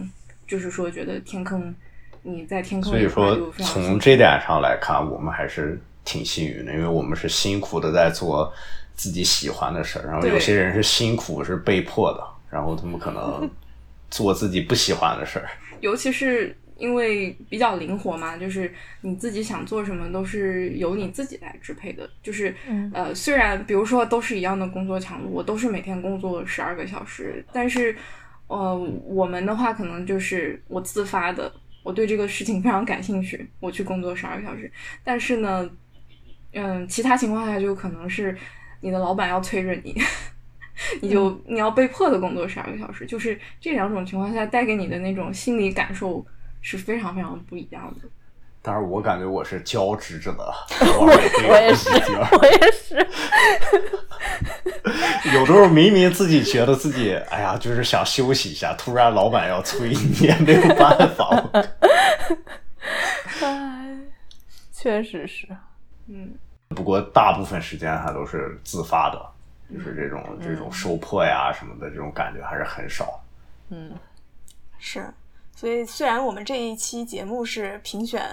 Speaker 2: 就是说，觉得天坑，你在天坑
Speaker 3: 所以说，从这点上来看，我们还是挺幸运的，因为我们是辛苦的在做自己喜欢的事儿，然后有些人是辛苦是被迫的，然后他们可能。做自己不喜欢的事儿，
Speaker 2: 尤其是因为比较灵活嘛，就是你自己想做什么都是由你自己来支配的。就是、
Speaker 1: 嗯、
Speaker 2: 呃，虽然比如说都是一样的工作强度，我都是每天工作十二个小时，但是呃，我们的话可能就是我自发的，我对这个事情非常感兴趣，我去工作十二个小时。但是呢，嗯，其他情况下就可能是你的老板要催着你。你就你要被迫的工作十二个小时，就是这两种情况下带给你的那种心理感受是非常非常不一样的。
Speaker 3: 但是我感觉我是交织着的，
Speaker 1: 我我也是，我也是。
Speaker 3: 有时候明明自己觉得自己哎呀，就是想休息一下，突然老板要催你，也没有办法。
Speaker 1: 哎，确实是，
Speaker 2: 嗯。
Speaker 3: 不过大部分时间还都是自发的。就是这种这种受迫呀什么的这种感觉还是很少。
Speaker 1: 嗯，
Speaker 4: 是。所以虽然我们这一期节目是评选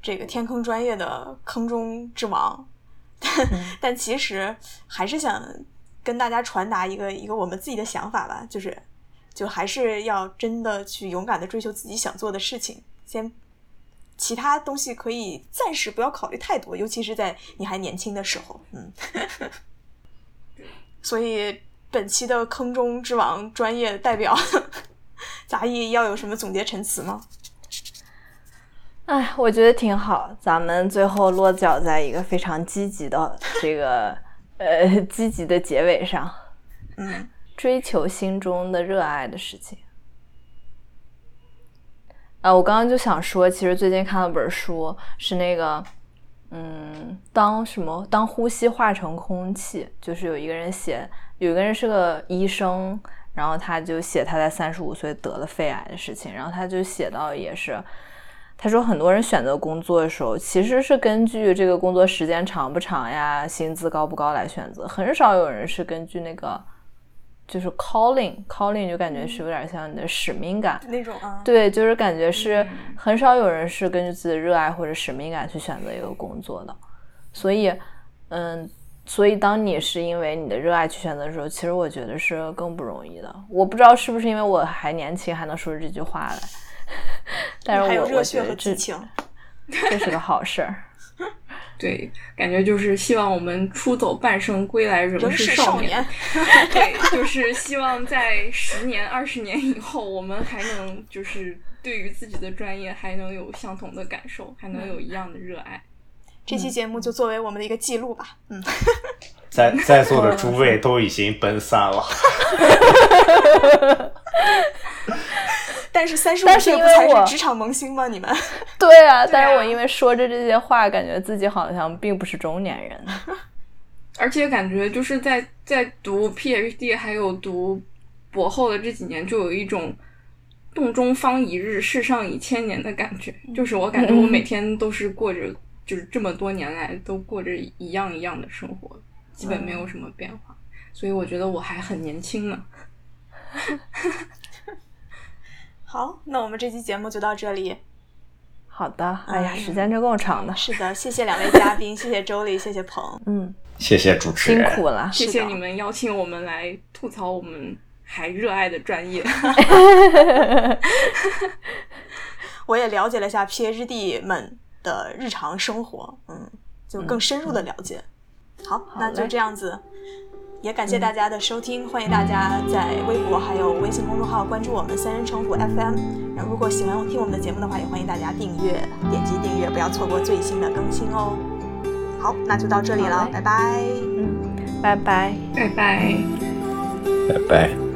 Speaker 4: 这个天坑专业的坑中之王，但、
Speaker 1: 嗯、
Speaker 4: 但其实还是想跟大家传达一个一个我们自己的想法吧，就是就还是要真的去勇敢的追求自己想做的事情，先。其他东西可以暂时不要考虑太多，尤其是在你还年轻的时候，嗯。所以本期的坑中之王专业代表杂艺要有什么总结陈词吗？
Speaker 1: 哎，我觉得挺好，咱们最后落脚在一个非常积极的这个 呃积极的结尾上，
Speaker 4: 嗯，
Speaker 1: 追求心中的热爱的事情。啊，我刚刚就想说，其实最近看了本书，是那个。嗯，当什么？当呼吸化成空气，就是有一个人写，有一个人是个医生，然后他就写他在三十五岁得了肺癌的事情，然后他就写到也是，他说很多人选择工作的时候，其实是根据这个工作时间长不长呀，薪资高不高来选择，很少有人是根据那个。就是 calling，calling 就感觉是有点像你的使命感
Speaker 4: 那种啊。
Speaker 1: 对，就是感觉是很少有人是根据自己的热爱或者使命感去选择一个工作的。所以，嗯，所以当你是因为你的热爱去选择的时候，其实我觉得是更不容易的。我不知道是不是因为我还年轻，还能说出这句话来，但是我我觉得这
Speaker 4: 和激情。
Speaker 1: 这是个好事儿。
Speaker 2: 对，感觉就是希望我们出走半生，归来仍是
Speaker 4: 少
Speaker 2: 年。对，就是希望在十年、二十年以后，我们还能就是对于自己的专业还能有相同的感受，还能有一样的热爱。
Speaker 4: 这期节目就作为我们的一个记录吧。嗯，
Speaker 3: 在在座的诸位都已经奔三了，
Speaker 4: 但是三十五
Speaker 1: 但是因
Speaker 4: 岁不才是职场萌新吗？你们
Speaker 1: 对啊，但是
Speaker 2: 啊
Speaker 1: 我因为说着这些话，感觉自己好像并不是中年人。
Speaker 2: 而且感觉就是在在读 PhD 还有读博后的这几年，就有一种洞中方一日，世上已千年的感觉。就是我感觉我每天都是过着，就是这么多年来都过着一样一样的生活，基本没有什么变化。所以我觉得我还很年轻呢。
Speaker 4: 好，那我们这期节目就到这里。
Speaker 1: 好的，哎呀，时间真够长的。
Speaker 4: 是的，谢谢两位嘉宾，谢谢周丽，谢谢鹏，
Speaker 1: 嗯，
Speaker 3: 谢谢主持人辛，
Speaker 1: 苦了。
Speaker 2: 谢谢你们邀请我们来吐槽我们还热爱的专业。
Speaker 4: 我也了解了一下 PhD 们的日常生活，嗯，就更深入的了解。好，那就这样子，也感谢大家的收听，欢迎大家在微博还有微信公众号关注我们三人成虎 FM。然后如果喜欢听我们的节目的话，也欢迎大家订阅，点击订阅，不要错过最新的更新哦。好，那就到这里了拜拜。
Speaker 1: 嗯，拜拜。
Speaker 2: 拜拜。
Speaker 3: 拜拜。